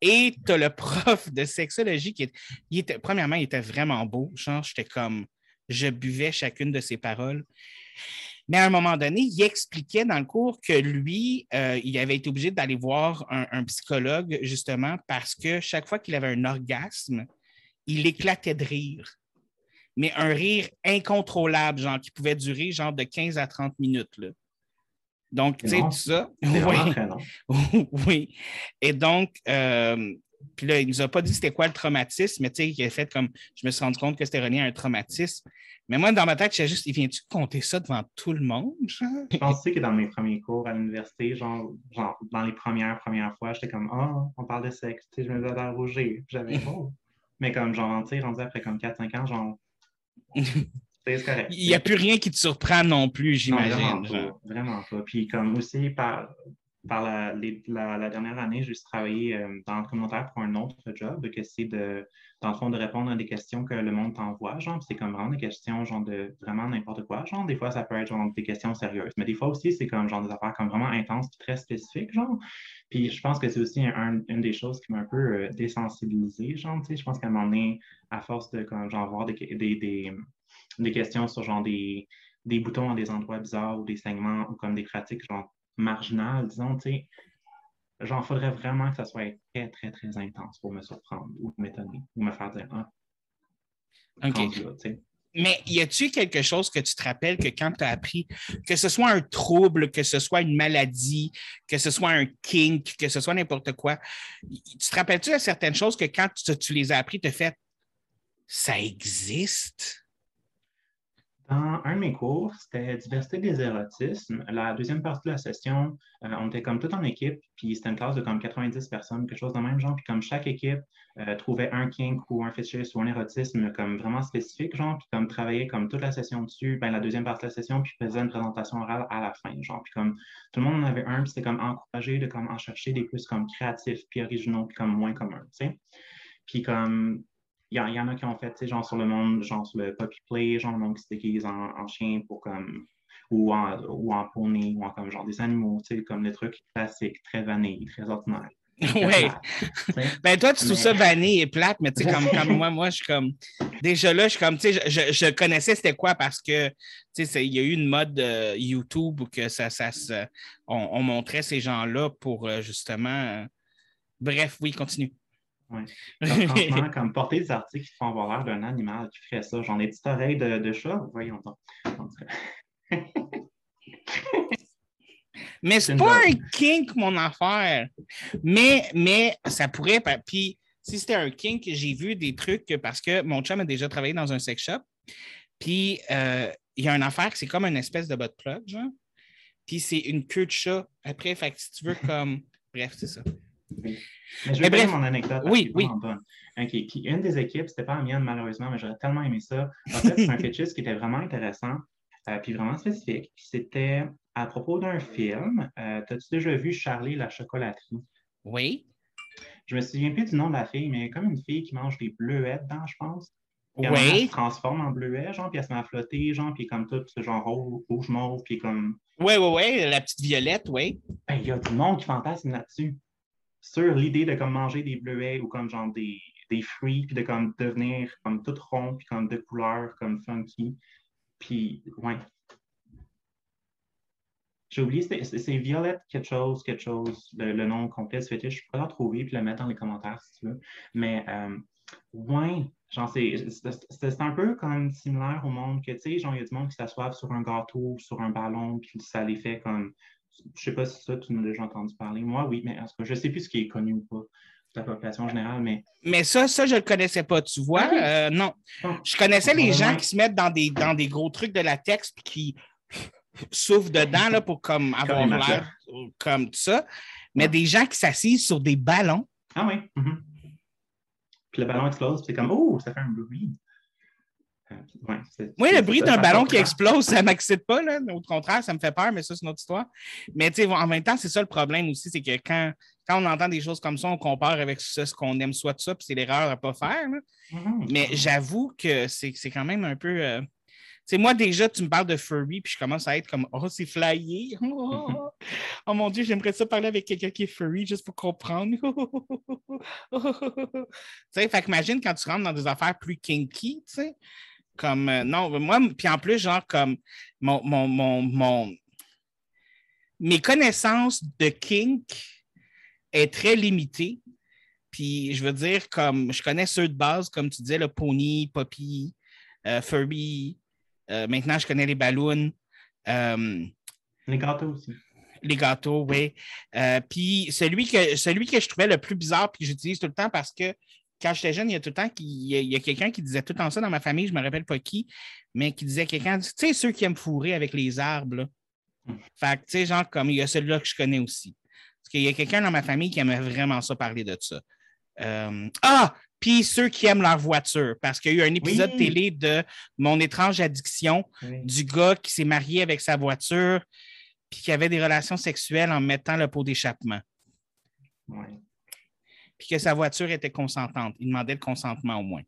Speaker 1: Et tu as le prof de sexologie qui était, premièrement, il était vraiment beau. Genre, j'étais comme, je buvais chacune de ses paroles. Mais à un moment donné, il expliquait dans le cours que lui, euh, il avait été obligé d'aller voir un, psychologue justement parce que chaque fois qu'il avait un orgasme, il éclatait de rire. Mais un rire incontrôlable, genre qui pouvait durer genre de 15 à 30 minutes. Là. Donc, tu sais, tout ça. Oui. [laughs] oui. Et donc, euh, puis là, il ne nous a pas dit c'était quoi le traumatisme, mais tu sais, il a fait comme je me suis rendu compte que c'était relié à un traumatisme. Mais moi, dans ma tête, j'ai juste, il vient-tu compter ça devant tout le monde?
Speaker 2: Je pensais que dans mes premiers cours à l'université, genre, genre, dans les premières, premières fois, j'étais comme, oh, on parle de sexe, tu sais, je me faisais rougir. J'avais, [laughs] oh. Mais comme, genre, tu sais, rendu après comme 4-5 ans, genre, [laughs]
Speaker 1: Il n'y a plus rien qui te surprend non plus, j'imagine.
Speaker 2: Vraiment, vraiment, pas. Puis comme aussi, par, par la, dernière année, j'ai travaillé euh, dans le communautaire pour un autre job, que c'est de, dans le fond, de répondre à des questions que le monde t'envoie, genre, c'est comme vraiment des questions, genre, de vraiment n'importe quoi, genre, des fois, ça peut être, genre, des questions sérieuses, mais des fois aussi, c'est comme, genre, des affaires comme vraiment intenses, très spécifiques, genre, puis je pense que c'est aussi une des choses qui m'a un peu euh, désensibilisé, genre, tu sais, je pense qu'à un moment donné, à force de, genre, voir des, des, des, des questions sur, genre, des, des boutons dans des endroits bizarres ou des segments ou comme des pratiques, genre, marginal, disons, tu sais, genre, faudrait vraiment que ça soit très, très, très intense pour me surprendre ou m'étonner ou me faire dire, ah,
Speaker 1: OK. mais y a-tu quelque chose que tu te rappelles que quand tu as appris, que ce soit un trouble, que ce soit une maladie, que ce soit un kink, que ce soit n'importe quoi, tu te rappelles-tu de certaines choses que quand tu, tu les as appris, tu as fait ça existe?
Speaker 2: Dans un de mes cours, c'était diversité des érotismes. La deuxième partie de la session, euh, on était comme tout en équipe, puis c'était une classe de comme 90 personnes, quelque chose de même genre, puis comme chaque équipe euh, trouvait un kink ou un fétiche ou un érotisme comme vraiment spécifique, genre, puis comme travaillait comme toute la session dessus, ben la deuxième partie de la session, puis faisait une présentation orale à la fin, genre, puis comme tout le monde en avait un, puis c'était comme encouragé de comme en chercher des plus comme créatifs, puis originaux, puis comme moins communs, tu sais. Puis comme il y, en a qui ont fait, tu sais, genre sur le monde, genre sur le puppy play, genre le monde qui se déguise en, chien pour comme, ou en, ou en poney, ou en comme genre des animaux, tu sais, comme des trucs classiques, très vanille, très ordinaires. [laughs]
Speaker 1: Oui. ben toi, tu trouves ça vanille et plate, mais tu sais, comme, [laughs] comme, moi, moi, je suis comme. Déjà là, je suis comme, tu sais, je, je, connaissais c'était quoi parce que, tu sais, il y a eu une mode euh, YouTube où que ça, ça, on, montrait ces gens-là pour euh, justement. Euh, bref, oui, continue.
Speaker 2: Oui. [laughs] franchement, comme porter des articles qui font avoir l'air d'un animal qui ferait ça. J'en ai petites oreilles de, de chat, voyons donc. [laughs]
Speaker 1: mais c'est pas un kink, mon affaire. Mais, mais ça pourrait. Puis si c'était un kink, j'ai vu des trucs parce que mon chum a déjà travaillé dans un sex shop. Puis euh, il y a une affaire, c'est comme une espèce de butt plug, genre. Puis c'est une queue de chat. Après, fait si tu veux comme. Bref, c'est ça.
Speaker 2: Mais je vais bref, mon anecdote. Oui, oui. une des équipes, c'était pas la mienne malheureusement, mais j'aurais tellement aimé ça. En fait, c'est un [laughs] fétiche qui était vraiment intéressant, euh, puis vraiment spécifique. C'était à propos d'un film. Euh, T'as-tu déjà vu Charlie la chocolaterie?
Speaker 1: Oui.
Speaker 2: Je me souviens plus du nom de la fille, mais comme une fille qui mange des bleuets dedans, je pense.
Speaker 1: oui. Elle
Speaker 2: se transforme en bleuet, genre, puis elle se met à flotter, genre, puis comme tout, ce genre rouge, rouge mauve, puis comme.
Speaker 1: Oui, oui, oui, la petite violette, oui.
Speaker 2: Ben, il y a du monde qui fantasme là-dessus sur l'idée de comme manger des bleuets ou comme genre des, des fruits, puis de comme devenir comme tout rond, puis comme de couleurs, comme funky. Puis, ouais. J'ai oublié, c'est Violette quelque chose, quelque chose, le, nom complet ce fétiche. Je peux le trouver puis le mettre dans les commentaires si tu veux. Mais, euh, ouais, genre, c'est un peu comme similaire au monde que, tu sais, genre, il y a du monde qui s'assoivent sur un gâteau, sur un ballon, puis ça les fait comme je sais pas si ça, tu nous l'as déjà entendu parler. Moi, oui, mais en tout cas, je sais plus ce qui est connu ou pas de la population générale, mais...
Speaker 1: Mais ça, ça, je ne le connaissais pas, tu vois. Euh, non. Je connaissais les gens qui se mettent dans des, dans des gros trucs de latex puis qui souffrent dedans là, pour comme avoir l'air comme ça. Mais des gens qui s'assisent sur des ballons.
Speaker 2: Ah oui. Mm-hmm. Puis le ballon explose, c'est comme, oh, ça fait un bruit.
Speaker 1: Oui, le bruit d'un ballon qui explose, ça ne m'excite pas. Là. Au contraire, ça me fait peur, mais ça, c'est une autre histoire. Mais en même temps, c'est ça le problème aussi, c'est que quand, quand on entend des choses comme ça, on compare avec ce, qu'on aime soit de ça, puis c'est l'erreur à ne pas faire. Mm-hmm. Mais j'avoue que c'est quand même un peu. Euh... moi, déjà, tu me parles de furry, puis je commence à être comme Oh, c'est flyé. Oh, [laughs] oh, mon Dieu, j'aimerais ça parler avec quelqu'un qui est furry juste pour comprendre. [laughs] tu sais, fait qu'imagine quand tu rentres dans des affaires plus kinky, tu sais. Comme, euh, non, moi, puis en plus, genre, comme, mon, mon, mes connaissances de kink est très limitée. Puis, je veux dire, comme, je connais ceux de base, comme tu disais, le pony, poppy, euh, furby. Euh, maintenant, je connais les ballons.
Speaker 2: les gâteaux aussi.
Speaker 1: Les gâteaux, oui. puis celui que, celui que je trouvais le plus bizarre, puis que j'utilise tout le temps parce que quand j'étais jeune, il y a tout le temps qu'il y a, quelqu'un qui disait tout le temps ça dans ma famille, je ne me rappelle pas qui, mais qui disait quelqu'un, tu sais, ceux qui aiment fourrer avec les arbres. Là. Hmm. Fait que, tu sais, genre, comme il y a celui-là que je connais aussi. Parce qu'il y a quelqu'un dans ma famille qui aimait vraiment ça parler de ça. Euh, ah! Puis ceux qui aiment leur voiture, parce qu'il y a eu un épisode télé de Mon étrange addiction du gars qui s'est marié avec sa voiture puis qui avait des relations sexuelles en mettant le pot d'échappement. Oui puis que sa voiture était consentante. Il demandait le consentement au moins.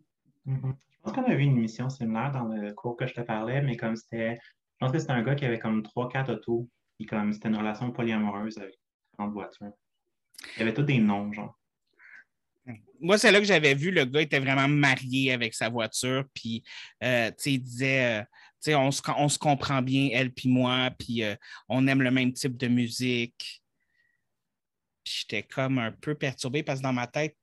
Speaker 2: Mm-hmm. Je pense qu'on a vu une émission similaire dans le cours que je te parlais, mais comme c'était. Je pense que c'était un gars qui avait comme trois, quatre autos, puis comme c'était une relation polyamoureuse avec une voiture. Il y avait tous des noms, genre.
Speaker 1: Moi, c'est là que j'avais vu, le gars était vraiment marié avec sa voiture, puis, euh, tu sais, il disait, euh, tu sais, on se, comprend bien, elle puis moi, puis euh, on aime le même type de musique j'étais comme un peu perturbé parce que dans ma tête,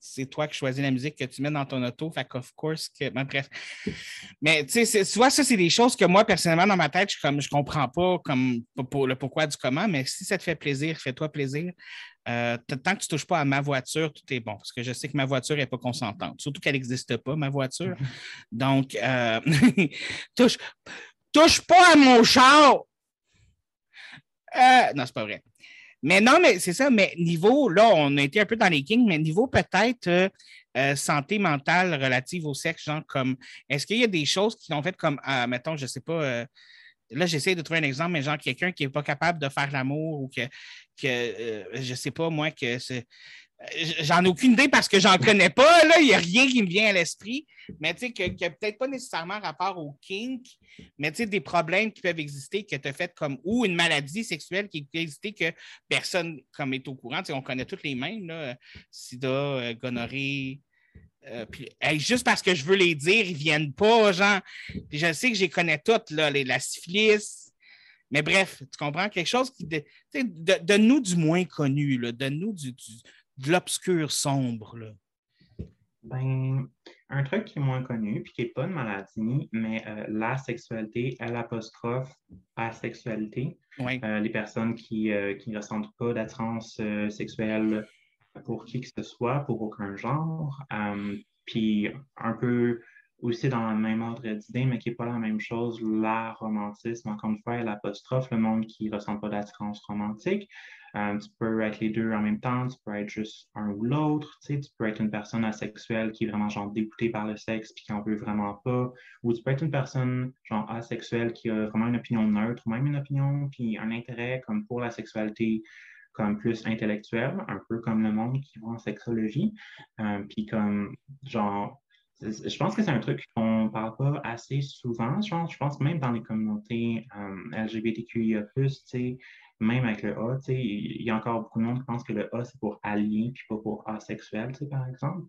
Speaker 1: c'est toi qui choisis la musique que tu mets dans ton auto. Fait of course que. bref. [laughs] Mais tu sais, vois, ça, c'est des choses que moi, personnellement, dans ma tête, je, comme, je comprends pas comme pour le pourquoi du comment, mais si ça te fait plaisir, fais-toi plaisir. Euh, tant que tu ne touches pas à ma voiture, tout est bon. Parce que je sais que ma voiture n'est pas consentante. Surtout qu'elle n'existe pas, ma voiture. [laughs] Donc, euh, [laughs] touche, touche pas à mon char! Euh, non, c'est pas vrai. Mais non, mais c'est ça, mais niveau, là, on a été un peu dans les kings, mais niveau peut-être euh, euh, santé mentale relative au sexe, genre comme, est-ce qu'il y a des choses qui ont fait comme, euh, mettons, je sais pas, là, j'essaie de trouver un exemple, mais genre quelqu'un qui n'est pas capable de faire l'amour ou que, que je ne sais pas, moi, que J'en ai aucune idée parce que j'en connais pas. Il n'y a rien qui me vient à l'esprit. Mais tu sais, qui n'a peut-être pas nécessairement rapport au kink, mais tu sais, des problèmes qui peuvent exister que tu as fait comme ou une maladie sexuelle qui peut exister que personne comme est au courant. Tu on connaît toutes les mêmes, là. sida, euh, gonorrhée. Euh, puis, juste parce que je veux les dire, ils ne viennent pas, genre. Puis je sais que les connais toutes, là, les, la syphilis. Mais bref, tu comprends? Quelque chose qui. De, de, nous du moins connu, là, de nous du de l'obscur sombre? Là?
Speaker 2: Ben, un truc qui est moins connu, puis qui n'est pas une maladie, mais euh, la sexualité, l'apostrophe asexualité. Oui. Euh, les personnes qui, euh, qui ne ressentent pas d'attirance sexuelle pour qui que ce soit, pour aucun genre. puis un peu aussi dans le même ordre d'idée, mais qui n'est pas la même chose, l'art romantisme, encore une fois, l'apostrophe, le monde qui ne ressent pas d'attirance romantique. Euh, tu peux être les deux en même temps, tu peux être juste un ou l'autre, tu, peux être une personne asexuelle qui est vraiment genre dégoûtée par le sexe puis qui en veut vraiment pas, ou tu peux être une personne genre asexuelle qui a vraiment une opinion neutre, ou même une opinion puis un intérêt comme pour la sexualité comme plus intellectuel, un peu comme le monde qui va en sexologie, euh, puis comme genre je pense que c'est un truc qu'on ne parle pas assez souvent. Je pense, pense même dans les communautés euh, LGBTQIA, même avec le A, il y a encore beaucoup de monde qui pense que le A, c'est pour allié, puis pas pour asexuel, par exemple.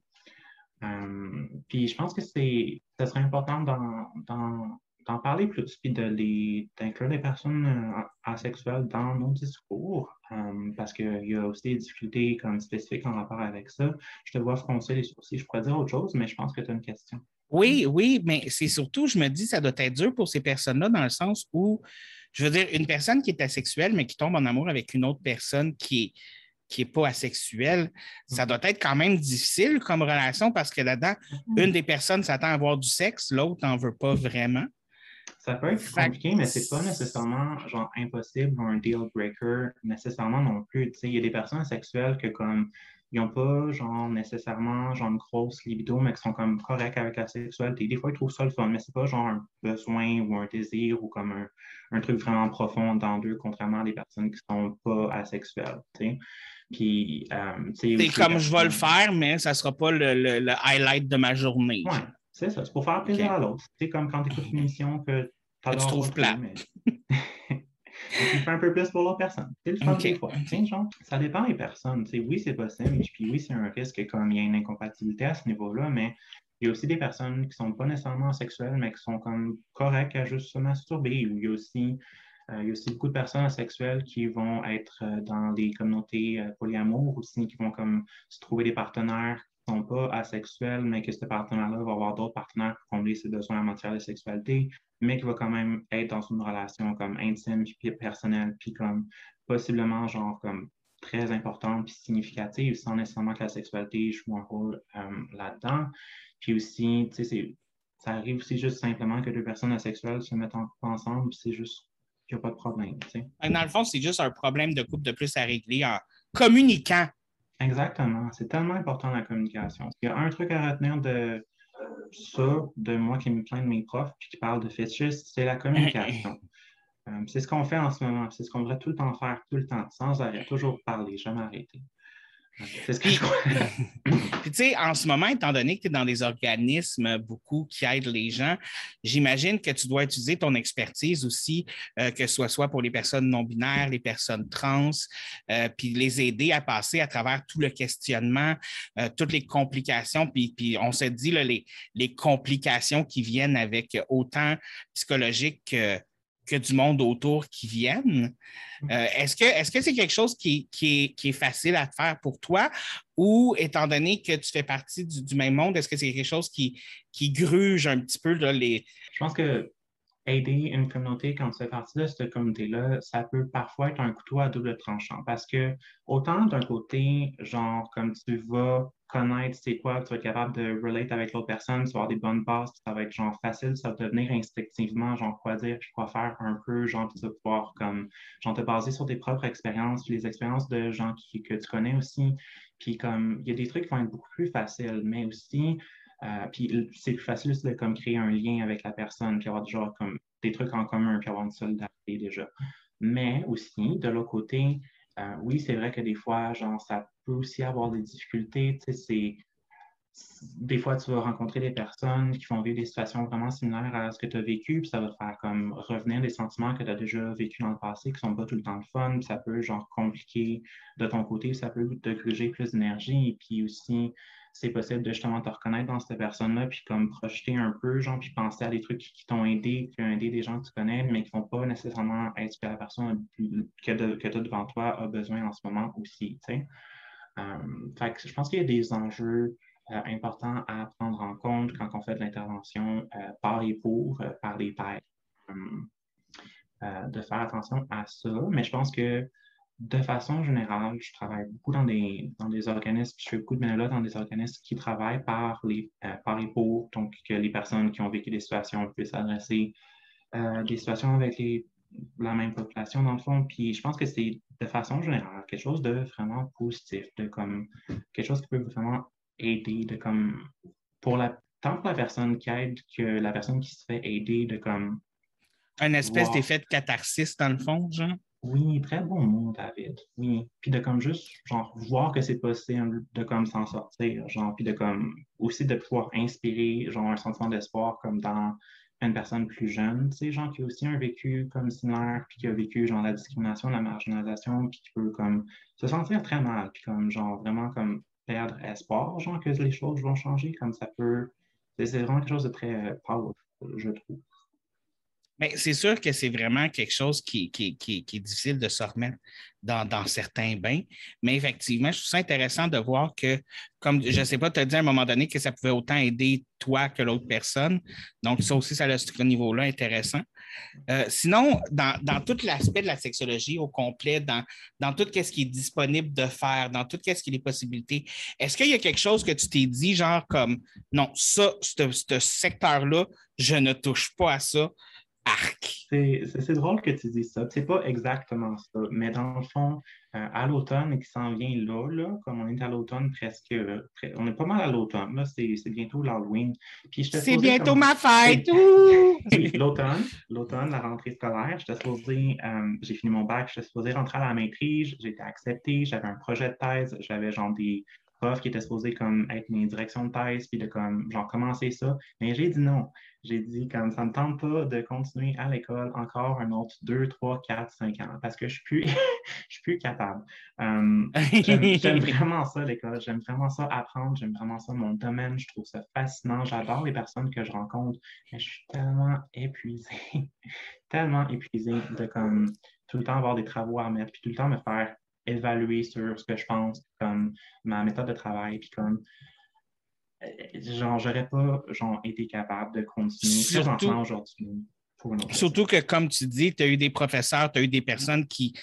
Speaker 2: Euh, puis je pense que c'est, ça serait important d'en parler plus, puis d'inclure les personnes euh, asexuelles dans nos discours, euh, parce qu'il y a aussi des difficultés comme spécifiques en rapport avec ça. Je te vois froncer les sourcils. Je pourrais dire autre chose, mais je pense que tu as une question.
Speaker 1: Oui, oui, mais c'est surtout, je me dis, ça doit être dur pour ces personnes-là dans le sens où, je veux dire, une personne qui est asexuelle, mais qui tombe en amour avec une autre personne qui est qui n'est pas asexuelle, ça doit être quand même difficile comme relation parce que là-dedans, mm-hmm. une des personnes s'attend à avoir du sexe, l'autre n'en veut pas vraiment.
Speaker 2: Ça peut être compliqué, mais c'est pas nécessairement genre impossible ou un deal breaker nécessairement non plus. Il y a des personnes asexuelles que comme ils n'ont pas genre nécessairement genre une grosse libido, mais qui sont comme corrects avec la sexualité. Des fois, ils trouvent ça le fun, mais c'est pas genre un besoin ou un désir ou comme un, un truc vraiment profond dans d'eux, contrairement à des personnes qui sont pas asexuelles.
Speaker 1: Puis, euh, c'est comme je vais le faire, mais ça ne sera pas le, highlight de ma journée.
Speaker 2: Oui, c'est ça. C'est pour faire plaisir à l'autre. C'est comme quand tu écoutes une émission que,
Speaker 1: tu trouves plat. [laughs]
Speaker 2: tu fais un peu plus pour l'autre personne. C'est le fun des fois. Genre, ça dépend des personnes. oui, c'est possible. Puis oui, c'est un risque comme il y a une incompatibilité à ce niveau-là, mais il y a aussi des personnes qui ne sont pas nécessairement sexuelles, mais qui sont comme correctes à juste se masturber. Ou il y a aussi euh, il y a aussi beaucoup de personnes asexuelles qui vont être euh, dans des communautés euh, polyamour aussi, qui vont comme se trouver des partenaires ne sont pas asexuels, mais que ce partenaire-là va avoir d'autres partenaires pour combler ses besoins en matière de sexualité, mais qui va quand même être dans une relation comme intime puis personnelle, puis comme possiblement genre comme très importante puis significative, sans nécessairement que la sexualité joue un rôle là-dedans. Puis aussi, tu sais, ça arrive aussi juste simplement que deux personnes asexuelles se mettent en ensemble, c'est juste il n'y a pas de problème.
Speaker 1: Dans le fond, c'est juste un problème de couple de plus à régler en communiquant.
Speaker 2: Exactement. C'est tellement important la communication. Il y a un truc à retenir de ça, de moi qui me plains de mes profs puis qui parle de fétiches, c'est la communication. [laughs] Euh, c'est ce qu'on fait en ce moment. C'est ce qu'on devrait tout le temps faire, tout le temps, sans arrêt, toujours parler, jamais arrêter. C'est ce que je crois. [laughs] [laughs]
Speaker 1: Puis, tu sais, en ce moment, étant donné que tu es dans des organismes beaucoup qui aident les gens, j'imagine que tu dois utiliser ton expertise aussi, euh, que ce soit, soit pour les personnes non-binaires, les personnes trans, euh, puis les aider à passer à travers tout le questionnement, euh, toutes les complications. Puis, puis on se dit, là, les, les complications qui viennent avec autant psychologique que que du monde autour qui viennent. Mm. Euh, est-ce que c'est quelque chose qui, qui, est, facile à faire pour toi? Ou étant donné que tu fais partie du, même monde, est-ce que c'est quelque chose qui, qui gruge un petit peu les.
Speaker 2: Je pense que aider une communauté quand tu fais partie de cette communauté-là, ça peut parfois être un couteau à double tranchant. Parce que autant d'un côté, genre comme tu vas connaître c'est quoi, tu vas être capable de relate avec l'autre personne, tu vas avoir des bonnes bases, ça va être genre facile, ça va te venir instinctivement, genre quoi dire, puis quoi faire un peu, genre tu vas pouvoir comme, genre te baser sur tes propres expériences, les expériences de gens qui, que tu connais aussi, puis comme, il y a des trucs qui vont être beaucoup plus faciles, mais aussi, euh, puis c'est plus facile de comme créer un lien avec la personne, puis avoir genre comme des trucs en commun, puis avoir une solidarité déjà. Mais aussi, de l'autre côté, euh, oui, c'est vrai que des fois, genre, ça peut aussi avoir des difficultés. Tu sais, des fois, tu vas rencontrer des personnes qui vont vivre des situations vraiment similaires à ce que tu as vécu, puis ça va te faire comme revenir des sentiments que tu as déjà vécu dans le passé, qui sont pas tout le temps le fun, puis ça peut genre compliquer de ton côté, ça peut te gruger plus d'énergie, et puis aussi, c'est possible de justement te reconnaître dans cette personne-là, puis comme projeter un peu, genre, puis penser à des trucs qui, t'ont aidé, qui ont aidé des gens que tu connais, mais qui vont pas nécessairement être ce que la personne que, tu as devant toi a besoin en ce moment aussi, tu sais. Euh, fait que je pense qu'il y a des enjeux euh, importants à prendre en compte quand on fait de l'intervention euh, par et pour, par les pairs. de faire attention à ça, mais je pense que de façon générale, je travaille beaucoup dans des, dans des organismes, je fais beaucoup de bénévolat dans des organismes qui travaillent par, les, euh, par et pour, donc que les personnes qui ont vécu des situations puissent adresser euh, des situations avec la même population, dans le fond. Puis je pense que c'est de façon générale quelque chose de vraiment positif, de comme quelque chose qui peut vraiment aider, de comme pour la, tant pour la personne qui aide que la personne qui se fait aider, de comme.
Speaker 1: Un espèce d'effet de catharsis, dans le fond, genre?
Speaker 2: Oui, très bon mot, David. Oui. Puis de comme juste, genre, voir que c'est possible de comme s'en sortir, genre, puis de comme aussi de pouvoir inspirer, genre, un sentiment d'espoir comme dans une personne plus jeune, tu sais, genre, qui a aussi un vécu comme similaire, puis qui a vécu, genre, la discrimination, la marginalisation, puis qui peut comme se sentir très mal, puis comme, genre, vraiment comme perdre espoir, genre, que les choses vont changer, comme ça peut. C'est vraiment quelque chose de très powerful, je trouve.
Speaker 1: Mais c'est sûr que c'est vraiment quelque chose qui, est difficile de se remettre dans, certains bains. Mais effectivement, je trouve ça intéressant de voir que, comme je ne sais pas, as dit à un moment donné que ça pouvait autant aider toi que l'autre personne. Donc, ça aussi, ça a ce niveau-là intéressant. Euh, sinon, dans, tout l'aspect de la sexologie au complet, dans, dans tout ce qui est disponible de faire, dans tout ce qui est les possibilités, est-ce qu'il y a quelque chose que tu t'es dit, genre comme non, ça, ce secteur-là, je ne touche pas à ça, arc.
Speaker 2: C'est drôle que tu dises ça. C'est pas exactement ça. Mais dans le fond, euh, à l'automne qui s'en vient là, là, comme on est à l'automne presque, on est pas mal à l'automne, c'est bientôt l'Halloween.
Speaker 1: C'est bientôt ma fête!
Speaker 2: l'automne, l'automne, la rentrée scolaire, j'étais supposé, euh, j'ai fini mon bac, j'étais supposé rentrer à la maîtrise, j'ai été accepté, j'avais un projet de thèse, j'avais genre des qui étaient supposés comme être mes directions de thèse, puis de comme genre commencer ça. Mais j'ai dit non j'ai dit comme ça ne me tente pas de continuer à l'école encore un autre 2, 3, 4, 5 ans parce que je ne suis, plus, [laughs] je suis plus capable. Euh, j'aime [laughs] vraiment ça, l'école. J'aime vraiment ça apprendre. J'aime vraiment ça, mon domaine. Je trouve ça fascinant. J'adore les personnes que je rencontre, mais je suis tellement épuisée, [laughs] tellement épuisée de comme tout le temps avoir des travaux à mettre, puis tout le temps me faire évaluer sur ce que je pense, comme ma méthode de travail, puis comme genre, j'aurais pas genre, été capable de continuer surtout, aujourd'hui.
Speaker 1: Surtout que, comme tu dis, tu as eu des professeurs, tu as eu des personnes qui,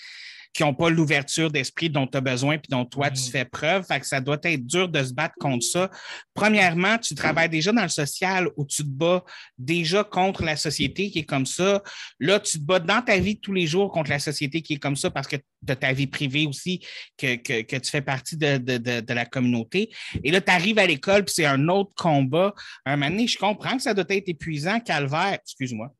Speaker 1: qui n'ont pas l'ouverture d'esprit dont tu as besoin puis dont toi, tu fais preuve. Fait que ça doit être dur de se battre contre ça. Premièrement, tu travailles déjà dans le social où tu te bats déjà contre la société qui est comme ça. Là, tu te bats dans ta vie tous les jours contre la société qui est comme ça parce que tu as ta vie privée aussi, que, tu fais partie de, la communauté. Et là, tu arrives à l'école puis c'est un autre combat. Un moment donné, je comprends que ça doit être épuisant, calvaire. Excuse-moi.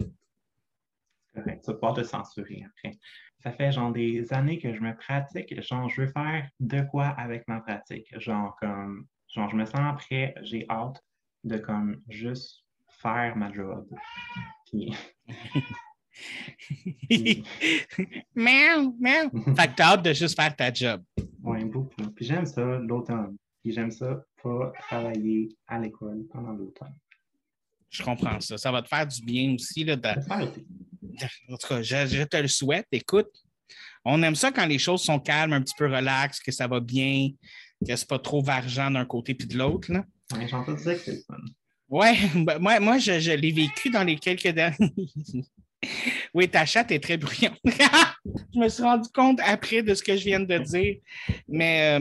Speaker 2: Correct. Ça pas te censurer après ça fait genre des années que je me pratique. Genre, je veux faire de quoi avec ma pratique. Genre, comme, genre, je me sens prêt, j'ai hâte de comme juste faire ma job. Puis. [laughs]
Speaker 1: Miaou, miaou. [laughs] Fait que t'as hâte de juste faire ta job.
Speaker 2: Oui, beaucoup. Puis j'aime ça l'automne. Puis j'aime ça pas travailler à l'école pendant l'automne.
Speaker 1: Je comprends ça. Ça va te faire du bien aussi. Là, de... En tout cas, je, te le souhaite. Écoute, on aime ça quand les choses sont calmes, un petit peu relax, que ça va bien, que c'est pas trop vargeant d'un côté puis de l'autre.
Speaker 2: Oui, j'entends dire que c'est fun.
Speaker 1: Oui, [laughs] ben, moi, moi je, l'ai vécu dans les quelques derniers. [laughs] oui, ta chatte est très bruyante. [laughs] je me suis rendu compte après de ce que je viens de dire. Mais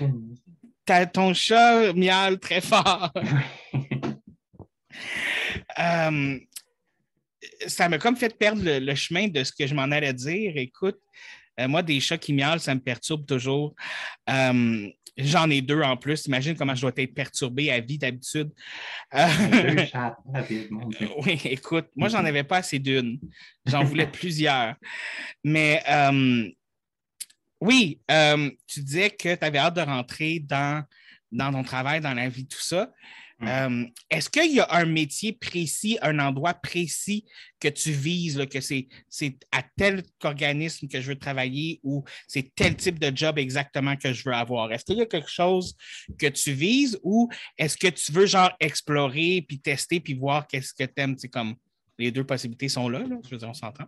Speaker 1: euh, ton chat miaule très fort. Euh, ça m'a comme fait perdre le, chemin de ce que je m'en allais dire. Écoute, euh, moi, des chats qui miaulent, ça me perturbe toujours. Euh, j'en ai deux en plus. Imagine comment je dois être perturbé à vie d'habitude.
Speaker 2: Deux [laughs] chats,
Speaker 1: oui, écoute, moi, j'en avais pas assez d'une. J'en voulais [laughs] plusieurs. Mais oui, tu disais que tu avais hâte de rentrer dans, dans ton travail, dans la vie, tout ça. Mm. Euh, est-ce qu'il y a un métier précis, un endroit précis que tu vises, que c'est, à tel organisme que je veux travailler ou c'est tel type de job exactement que je veux avoir? Est-ce qu'il y a quelque chose que tu vises ou est-ce que tu veux genre explorer puis tester puis voir qu'est-ce que tu aimes? comme les deux possibilités sont là, là je veux dire, on s'entend.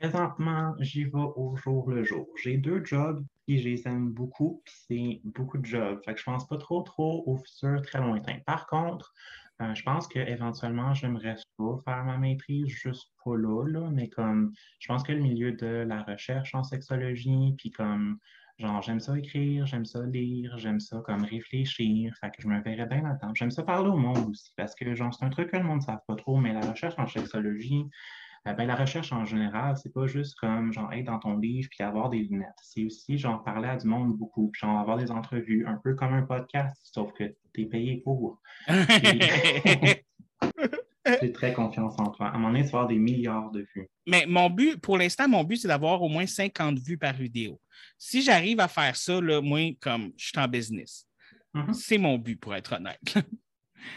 Speaker 2: Présentement, j'y vais au jour le jour. J'ai deux jobs, puis je les aime beaucoup, c'est beaucoup de jobs. Fait que je pense pas trop, trop au futur très lointain. Par contre, euh, je pense qu'éventuellement, j'aimerais pas faire ma maîtrise juste pas là, là, mais comme je pense que le milieu de la recherche en sexologie, puis comme genre j'aime ça écrire, j'aime ça lire, j'aime ça comme réfléchir, fait que je me verrais bien là-dedans. J'aime ça parler au monde aussi, parce que genre c'est un truc que le monde ne savent pas trop, mais la recherche en sexologie, euh, ben, la recherche en général, c'est pas juste comme genre être dans ton livre puis avoir des lunettes. C'est aussi genre parler à du monde beaucoup, puis genre avoir des entrevues, un peu comme un podcast, sauf que tu es payé pour. [laughs] J'ai très confiance en toi. À un moment donné, tu vas avoir des milliards de vues.
Speaker 1: Mais mon but, pour l'instant, mon but, c'est d'avoir au moins 50 vues par vidéo. Si j'arrive à faire ça, là, moi, comme je suis en business, mm-hmm. c'est mon but, pour être honnête.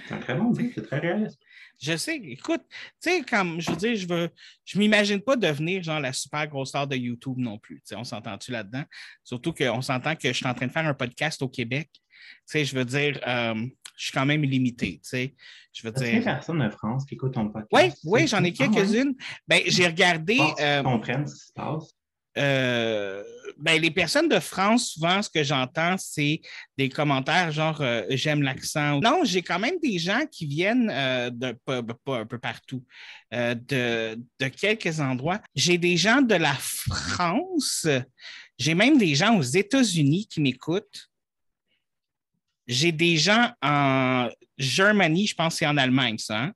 Speaker 2: c'est un très bon but, c'est très réaliste
Speaker 1: Je sais, écoute, tu sais, comme je veux dire, je veux, je m'imagine pas devenir genre la super grosse star de YouTube non plus. Tu sais, on s'entend-tu là-dedans? Surtout qu'on s'entend que je suis en train de faire un podcast au Québec. Tu sais, je veux dire, euh, je suis quand même limité. Tu sais, je veux dire.
Speaker 2: personnes de France qui écoutent ton podcast?
Speaker 1: Oui, oui, j'en ai quelques-unes. Ben, j'ai regardé.
Speaker 2: Euh, comprennent ce qui se passe.
Speaker 1: Euh, ben, les personnes de France, souvent, ce que j'entends, c'est des commentaires genre euh, j'aime l'accent. Non, j'ai quand même des gens qui viennent euh, de pas, un peu partout, de, quelques endroits. J'ai des gens de la France, j'ai même des gens aux États-Unis qui m'écoutent. J'ai des gens en Germanie, je pense que c'est en Allemagne, ça. Hein?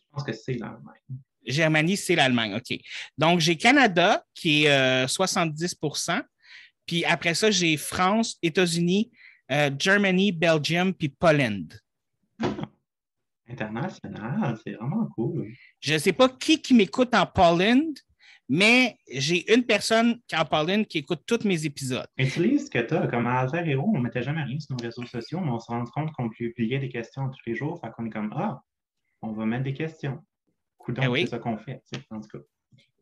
Speaker 2: Je pense que c'est l'Allemagne.
Speaker 1: Germanie, c'est l'Allemagne. OK. Donc, j'ai Canada qui est 70% euh, Puis après ça, j'ai France, États-Unis, euh, Germany, Belgium, puis Poland.
Speaker 2: international, c'est vraiment cool.
Speaker 1: Je ne sais pas qui, qui m'écoute en Poland, mais j'ai une personne en Poland qui écoute tous mes épisodes.
Speaker 2: Utilise ce que tu as. Comme à Alter Hero, on ne mettait jamais rien sur nos réseaux sociaux, mais on se rend compte qu'on publiait des questions tous les jours. Fait qu'on est comme Ah, on va mettre des questions. Ben c'est ça qu'on fait, en tout cas.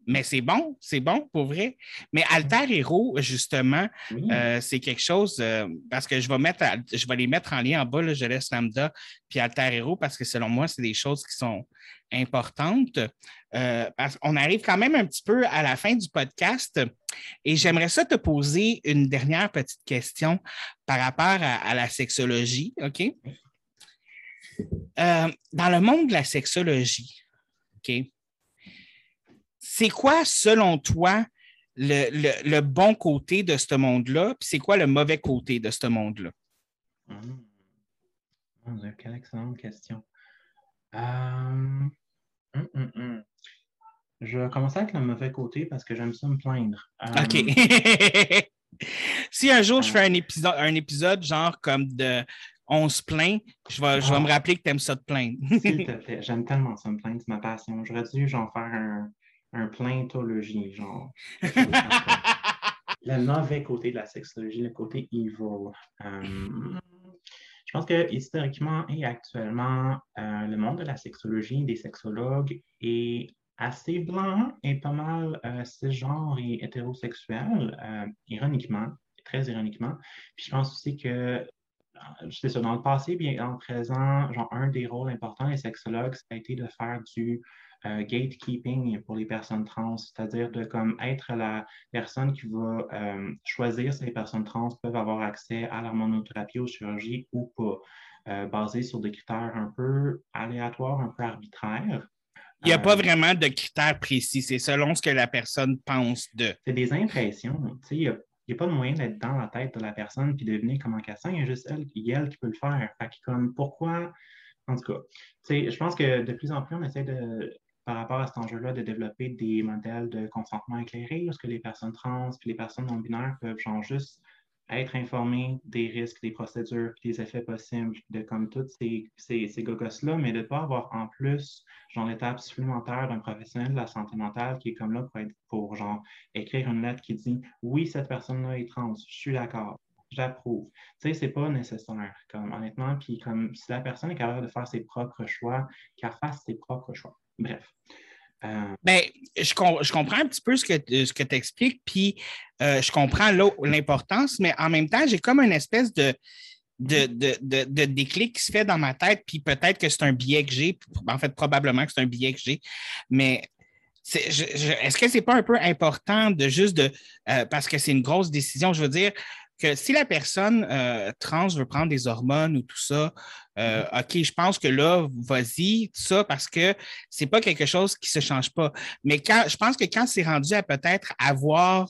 Speaker 1: Mais c'est bon, c'est bon pour vrai. Mais Alter Hero, justement, euh, c'est quelque chose euh, parce que je vais mettre, je vais les mettre en lien en bas, je laisse Lambda puis Alter Hero parce que selon moi, c'est des choses qui sont importantes. Euh, qu'on arrive quand même un petit peu à la fin du podcast et j'aimerais ça te poser une dernière petite question par rapport à, à la sexologie, OK? dans le monde de la sexologie, OK? C'est quoi, selon toi, le, bon côté de ce monde-là, puis c'est quoi le mauvais côté de ce monde-là?
Speaker 2: Mmh. Quelle excellente question. Euh, hum, hum, hum. Je vais commencer avec le mauvais côté parce que j'aime ça me plaindre.
Speaker 1: OK. [laughs] si un jour je fais un épisode, un épisode genre comme de on se plaint, je vais, je vais me ah. rappeler que tu aimes ça te plaindre.
Speaker 2: S'il te [laughs] plaît, j'aime tellement ça me plaindre, c'est ma passion. J'aurais dû genre faire un, un plaintologie, genre. le mauvais côté de la sexologie, le côté evil. Euh, je pense que historiquement et actuellement, euh, le monde de la sexologie, des sexologues est assez blanc et pas mal euh, cisgenre et hétérosexuel, euh, ironiquement, très ironiquement. Puis je pense aussi que c'est ça, dans le passé, bien dans le présent, genre un des rôles importants des sexologues, ça a été de faire du euh, gatekeeping pour les personnes trans, c'est-à-dire de comme être la personne qui va euh, choisir si les personnes trans peuvent avoir accès à l'hormonothérapie, aux chirurgies ou pas, euh, basé sur des critères un peu aléatoires, un peu arbitraires.
Speaker 1: Il n'y a pas vraiment de critères précis, c'est selon ce que la personne pense de.
Speaker 2: C'est des impressions. Il y n'y a pas de moyen d'être dans la tête de la personne puis de deviner comment qu'elle sent. Il y a juste elle, elle qui peut le faire. Fait que comme pourquoi, en tout cas, je pense que de plus en plus, on essaie de, par rapport à cet enjeu-là, de développer des modèles de consentement éclairé, lorsque les personnes trans et les personnes non binaires peuvent genre juste être informés des risques, des procédures, des effets possibles de comme toutes ces, ces, ces gogos-là, mais de ne pas avoir en plus genre l'étape supplémentaire d'un professionnel de la santé mentale qui est comme là pour être pour genre écrire une lettre qui dit oui, cette personne-là est trans, je suis d'accord, j'approuve. Tu sais, c'est pas nécessaire, comme honnêtement, puis comme si la personne est capable de faire ses propres choix, qu'elle fasse ses propres choix. Bref.
Speaker 1: Euh, ben, je, comprends un petit peu ce que, ce que tu expliques, puis euh, je comprends l'importance, mais en même temps, j'ai comme une espèce de, de, déclic qui se fait dans ma tête, puis peut-être que c'est un biais que j'ai, en fait, probablement que c'est un biais que j'ai, mais est-ce que c'est pas un peu important de juste de, euh, parce que c'est une grosse décision, je veux dire, que si la personne euh, trans veut prendre des hormones ou tout ça, euh, mm-hmm. OK, je pense que là, vas-y, tout ça, parce que c'est pas quelque chose qui se change pas. Mais quand, je pense que quand c'est rendu à peut-être avoir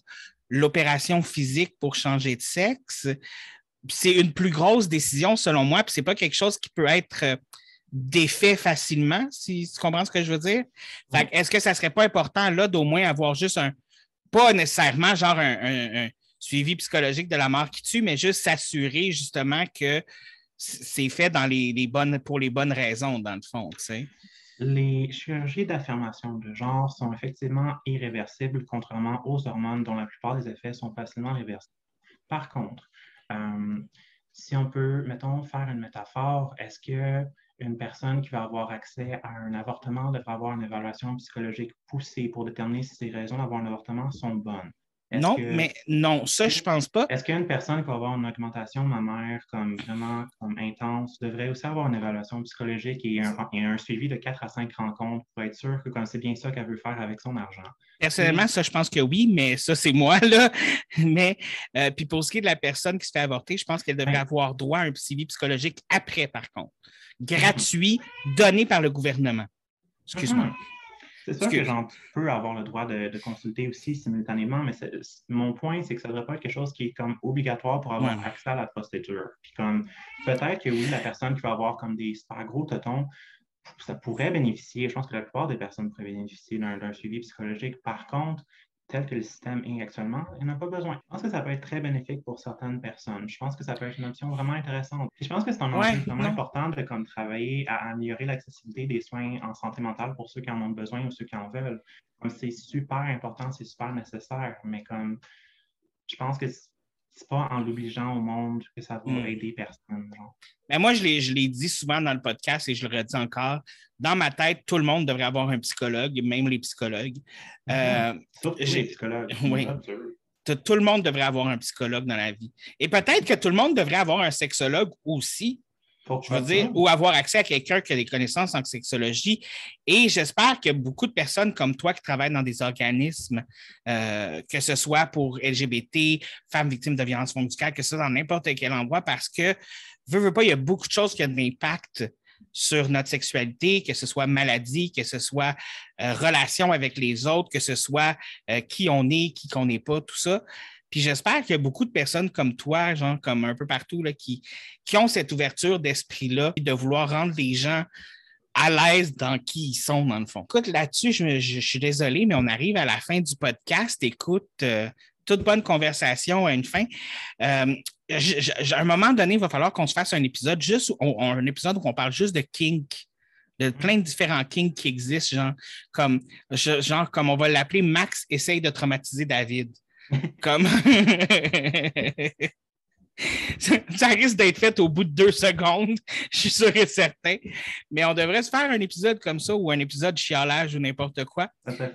Speaker 1: l'opération physique pour changer de sexe, c'est une plus grosse décision selon moi, puis c'est pas quelque chose qui peut être euh, défait facilement, si tu comprends ce que je veux dire? Est-ce que ça serait pas important là d'au moins avoir juste un, pas nécessairement genre un suivi psychologique de la mort qui tue, mais juste s'assurer justement que c'est fait dans les, bonnes, pour les bonnes raisons, dans le fond.
Speaker 2: Les chirurgies d'affirmation de genre sont effectivement irréversibles, contrairement aux hormones dont la plupart des effets sont facilement réversibles. Par contre, euh, si on peut, mettons, faire une métaphore, est-ce que une personne qui va avoir accès à un avortement devrait avoir une évaluation psychologique poussée pour déterminer si ses raisons d'avoir un avortement sont bonnes?
Speaker 1: Non, mais non, ça, je pense pas.
Speaker 2: Est-ce qu'une personne qui va avoir une augmentation de ma mère comme vraiment comme intense devrait aussi avoir une évaluation psychologique et un, suivi de 4 à 5 rencontres pour être sûr que c'est bien ça qu'elle veut faire avec son argent?
Speaker 1: Personnellement, ça, je pense que oui, mais ça, c'est moi, là. [laughs] Mais, euh, puis pour ce qui est de la personne qui se fait avorter, je pense qu'elle devrait avoir droit à un suivi psychologique après, par contre. [laughs] Gratuit, donné par le gouvernement. Excuse-moi.
Speaker 2: C'est sûr que, j'en peux avoir le droit de, consulter aussi simultanément, mais mon point, c'est que ça ne devrait pas être quelque chose qui est comme obligatoire pour avoir accès à la procédure. Puis comme peut-être que oui, la personne qui va avoir comme des super gros totons, ça pourrait bénéficier, je pense que la plupart des personnes pourraient bénéficier d'un suivi psychologique. Par contre, tel que le système est actuellement, il n'a pas besoin. Je pense que ça peut être très bénéfique pour certaines personnes. Je pense que ça peut être une option vraiment intéressante. je pense que c'est un enjeu vraiment important de comme, travailler à améliorer l'accessibilité des soins en santé mentale pour ceux qui en ont besoin ou ceux qui en veulent. C'est super important, c'est super nécessaire, mais comme je pense que c'est pas en l'obligeant au monde que ça va hmm. aider personne.
Speaker 1: Mais moi, je l'ai dit souvent dans le podcast et je le redis encore. Dans ma tête, tout le monde devrait avoir un psychologue, même les psychologues.
Speaker 2: Mm-hmm. Euh, les psychologues. [laughs]
Speaker 1: Oui. Tout le monde devrait avoir un psychologue dans la vie. Et peut-être que tout le monde devrait avoir un sexologue aussi je veux dire, ou avoir accès à quelqu'un qui a des connaissances en sexologie. Et j'espère que beaucoup de personnes comme toi qui travaillent dans des organismes, euh, que ce soit pour LGBT, femmes victimes de violences conjugales, que ce soit dans n'importe quel endroit, parce que, veux, veux pas, il y a beaucoup de choses qui ont de l'impact sur notre sexualité, que ce soit maladie, que ce soit euh, relation avec les autres, que ce soit euh, qui on est, qui qu'on n'est pas, tout ça. Puis j'espère qu'il y a beaucoup de personnes comme toi, genre comme un peu partout, là, qui, qui ont cette ouverture d'esprit-là, de vouloir rendre les gens à l'aise dans qui ils sont, dans le fond. Écoute, là-dessus, je, suis désolé, mais on arrive à la fin du podcast. Écoute, euh, toute bonne conversation à une fin. Euh, à un moment donné, il va falloir qu'on se fasse un épisode juste, un épisode où on parle juste de kink de plein de différents kinks qui existent, genre comme, genre comme on va l'appeler Max essaye de traumatiser David. Comme. [laughs] ça, risque d'être fait au bout de deux secondes, je suis sûr et certain. Mais on devrait se faire un épisode comme ça ou un épisode chialage ou n'importe quoi.
Speaker 2: Ça fait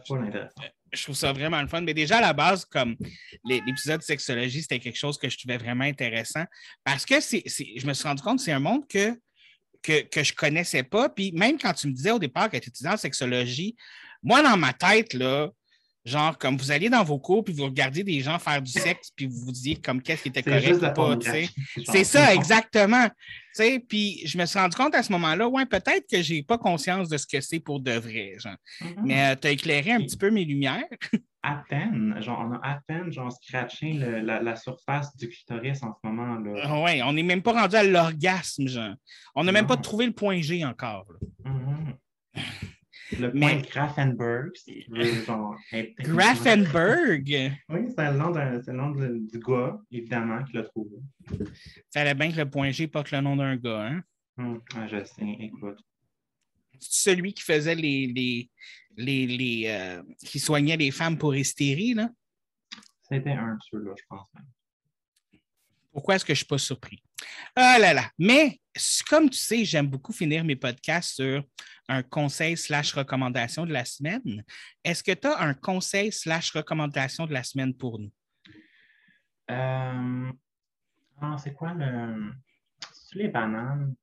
Speaker 1: Je trouve ça vraiment le fun. Mais déjà, à la base, comme l'épisode sexologie, c'était quelque chose que je trouvais vraiment intéressant parce que c'est, je me suis rendu compte que c'est un monde que, que, que je ne connaissais pas. Puis même quand tu me disais au départ que tu étudiais en sexologie, moi, dans ma tête, là, Genre, comme vous alliez dans vos cours, puis vous regardiez des gens faire du sexe, puis vous vous disiez comme qu'est-ce qui était correct ou pas. C'est ça, exactement. Puis je me suis rendu compte à ce moment-là, ouais, peut-être que je n'ai pas conscience de ce que c'est pour de vrai. Genre. Mm-hmm. Mais euh, tu as éclairé un petit peu mes lumières. [laughs]
Speaker 2: à peine, genre, on a à peine genre, scratché la, surface du clitoris en ce moment. là.
Speaker 1: Ah oui, on n'est même pas rendu à l'orgasme, genre. On n'a même pas trouvé le point G encore.
Speaker 2: Mm-hmm. Le point Grafenberg.
Speaker 1: Grafenberg?
Speaker 2: Oui, c'est le nom, le nom du gars, évidemment, qui l'a trouvé.
Speaker 1: Fallait bien que le point G porte le nom d'un gars, hein?
Speaker 2: Hum, je sais, écoute.
Speaker 1: Celui qui faisait les. les, les, les euh, qui soignait les femmes pour hystérie, là?
Speaker 2: C'était un, ceux-là, je pense même.
Speaker 1: Pourquoi est-ce que je ne suis pas surpris? Ah là là. Mais comme tu sais, j'aime beaucoup finir mes podcasts sur un conseil slash recommandation de la semaine. Est-ce que tu as un conseil slash recommandation de la semaine pour nous?
Speaker 2: Euh... C'est quoi le. Les bananes?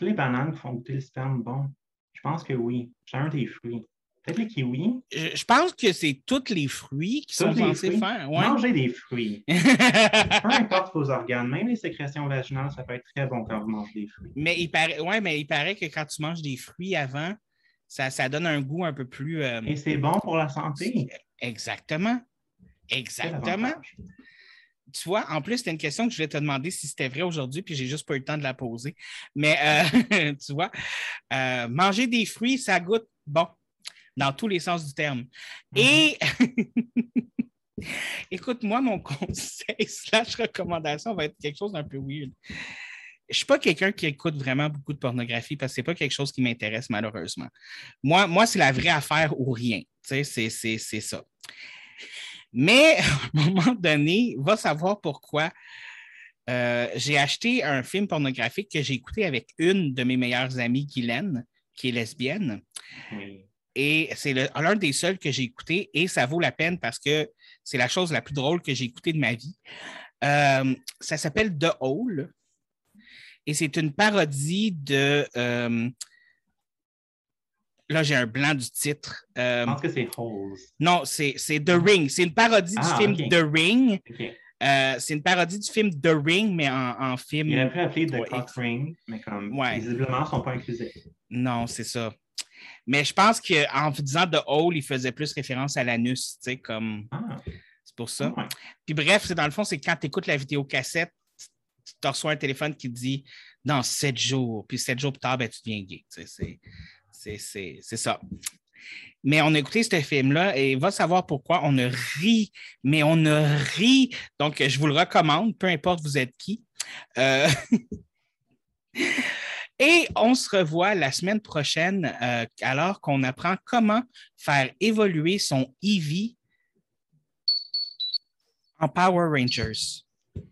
Speaker 2: Les bananes font goûter le sperme bon? Je pense que oui. J'ai un des fruits. Peut-être les kiwis?
Speaker 1: Je, pense que c'est tous les fruits qui sont censés faire. Ouais.
Speaker 2: Manger des fruits. [laughs] Peu importe vos organes, même les sécrétions vaginales, ça peut être très bon quand vous mangez des fruits.
Speaker 1: Mais il paraît, ouais, mais il paraît que quand tu manges des fruits avant, ça, ça donne un goût un peu plus. Euh,
Speaker 2: Et c'est bon pour la santé.
Speaker 1: Exactement. Exactement. Tu vois, en plus, c'était une question que je voulais te demander si c'était vrai aujourd'hui, puis j'ai juste pas eu le temps de la poser. Mais euh, [laughs] tu vois, euh, manger des fruits, ça goûte bon dans tous les sens du terme. Et [laughs] écoute, moi, mon conseil [laughs] slash recommandation va être quelque chose d'un peu weird. Je ne suis pas quelqu'un qui écoute vraiment beaucoup de pornographie parce que ce n'est pas quelque chose qui m'intéresse malheureusement. Moi, moi c'est la vraie affaire ou rien. C'est ça. Mais [laughs] à un moment donné, va savoir pourquoi Euh, j'ai acheté un film pornographique que j'ai écouté avec une de mes meilleures amies, Guylaine, qui est lesbienne. Et c'est l'un des seuls que j'ai écouté et ça vaut la peine parce que c'est la chose la plus drôle que j'ai écoutée de ma vie. Euh, ça s'appelle The Hole et c'est une parodie de. Euh, là, j'ai un blanc du titre.
Speaker 2: Je pense que c'est Holes.
Speaker 1: Non, c'est The Ring. C'est une parodie du ah, film The Ring. Euh, c'est une parodie du film The Ring, mais en, film.
Speaker 2: Il aurait pu appeler The Cock Ring, mais comme visiblement, ils ne sont pas inclusifs.
Speaker 1: Non, c'est ça. Mais je pense qu'en disant The Hole, il faisait plus référence à l'anus, tu sais, comme. Ah. C'est pour ça. Puis bref, dans le fond, c'est quand tu écoutes la vidéo cassette, tu reçois un téléphone qui dit dans sept jours, puis sept jours plus tard, ben, tu deviens gay. C'est ça. Mais on a écouté ce film-là et va savoir pourquoi on a ri, mais on a ri. Donc, je vous le recommande, peu importe vous êtes qui. Euh, [laughs] et on se revoit la semaine prochaine euh, alors qu'on apprend comment faire évoluer son Eevee en Power Rangers.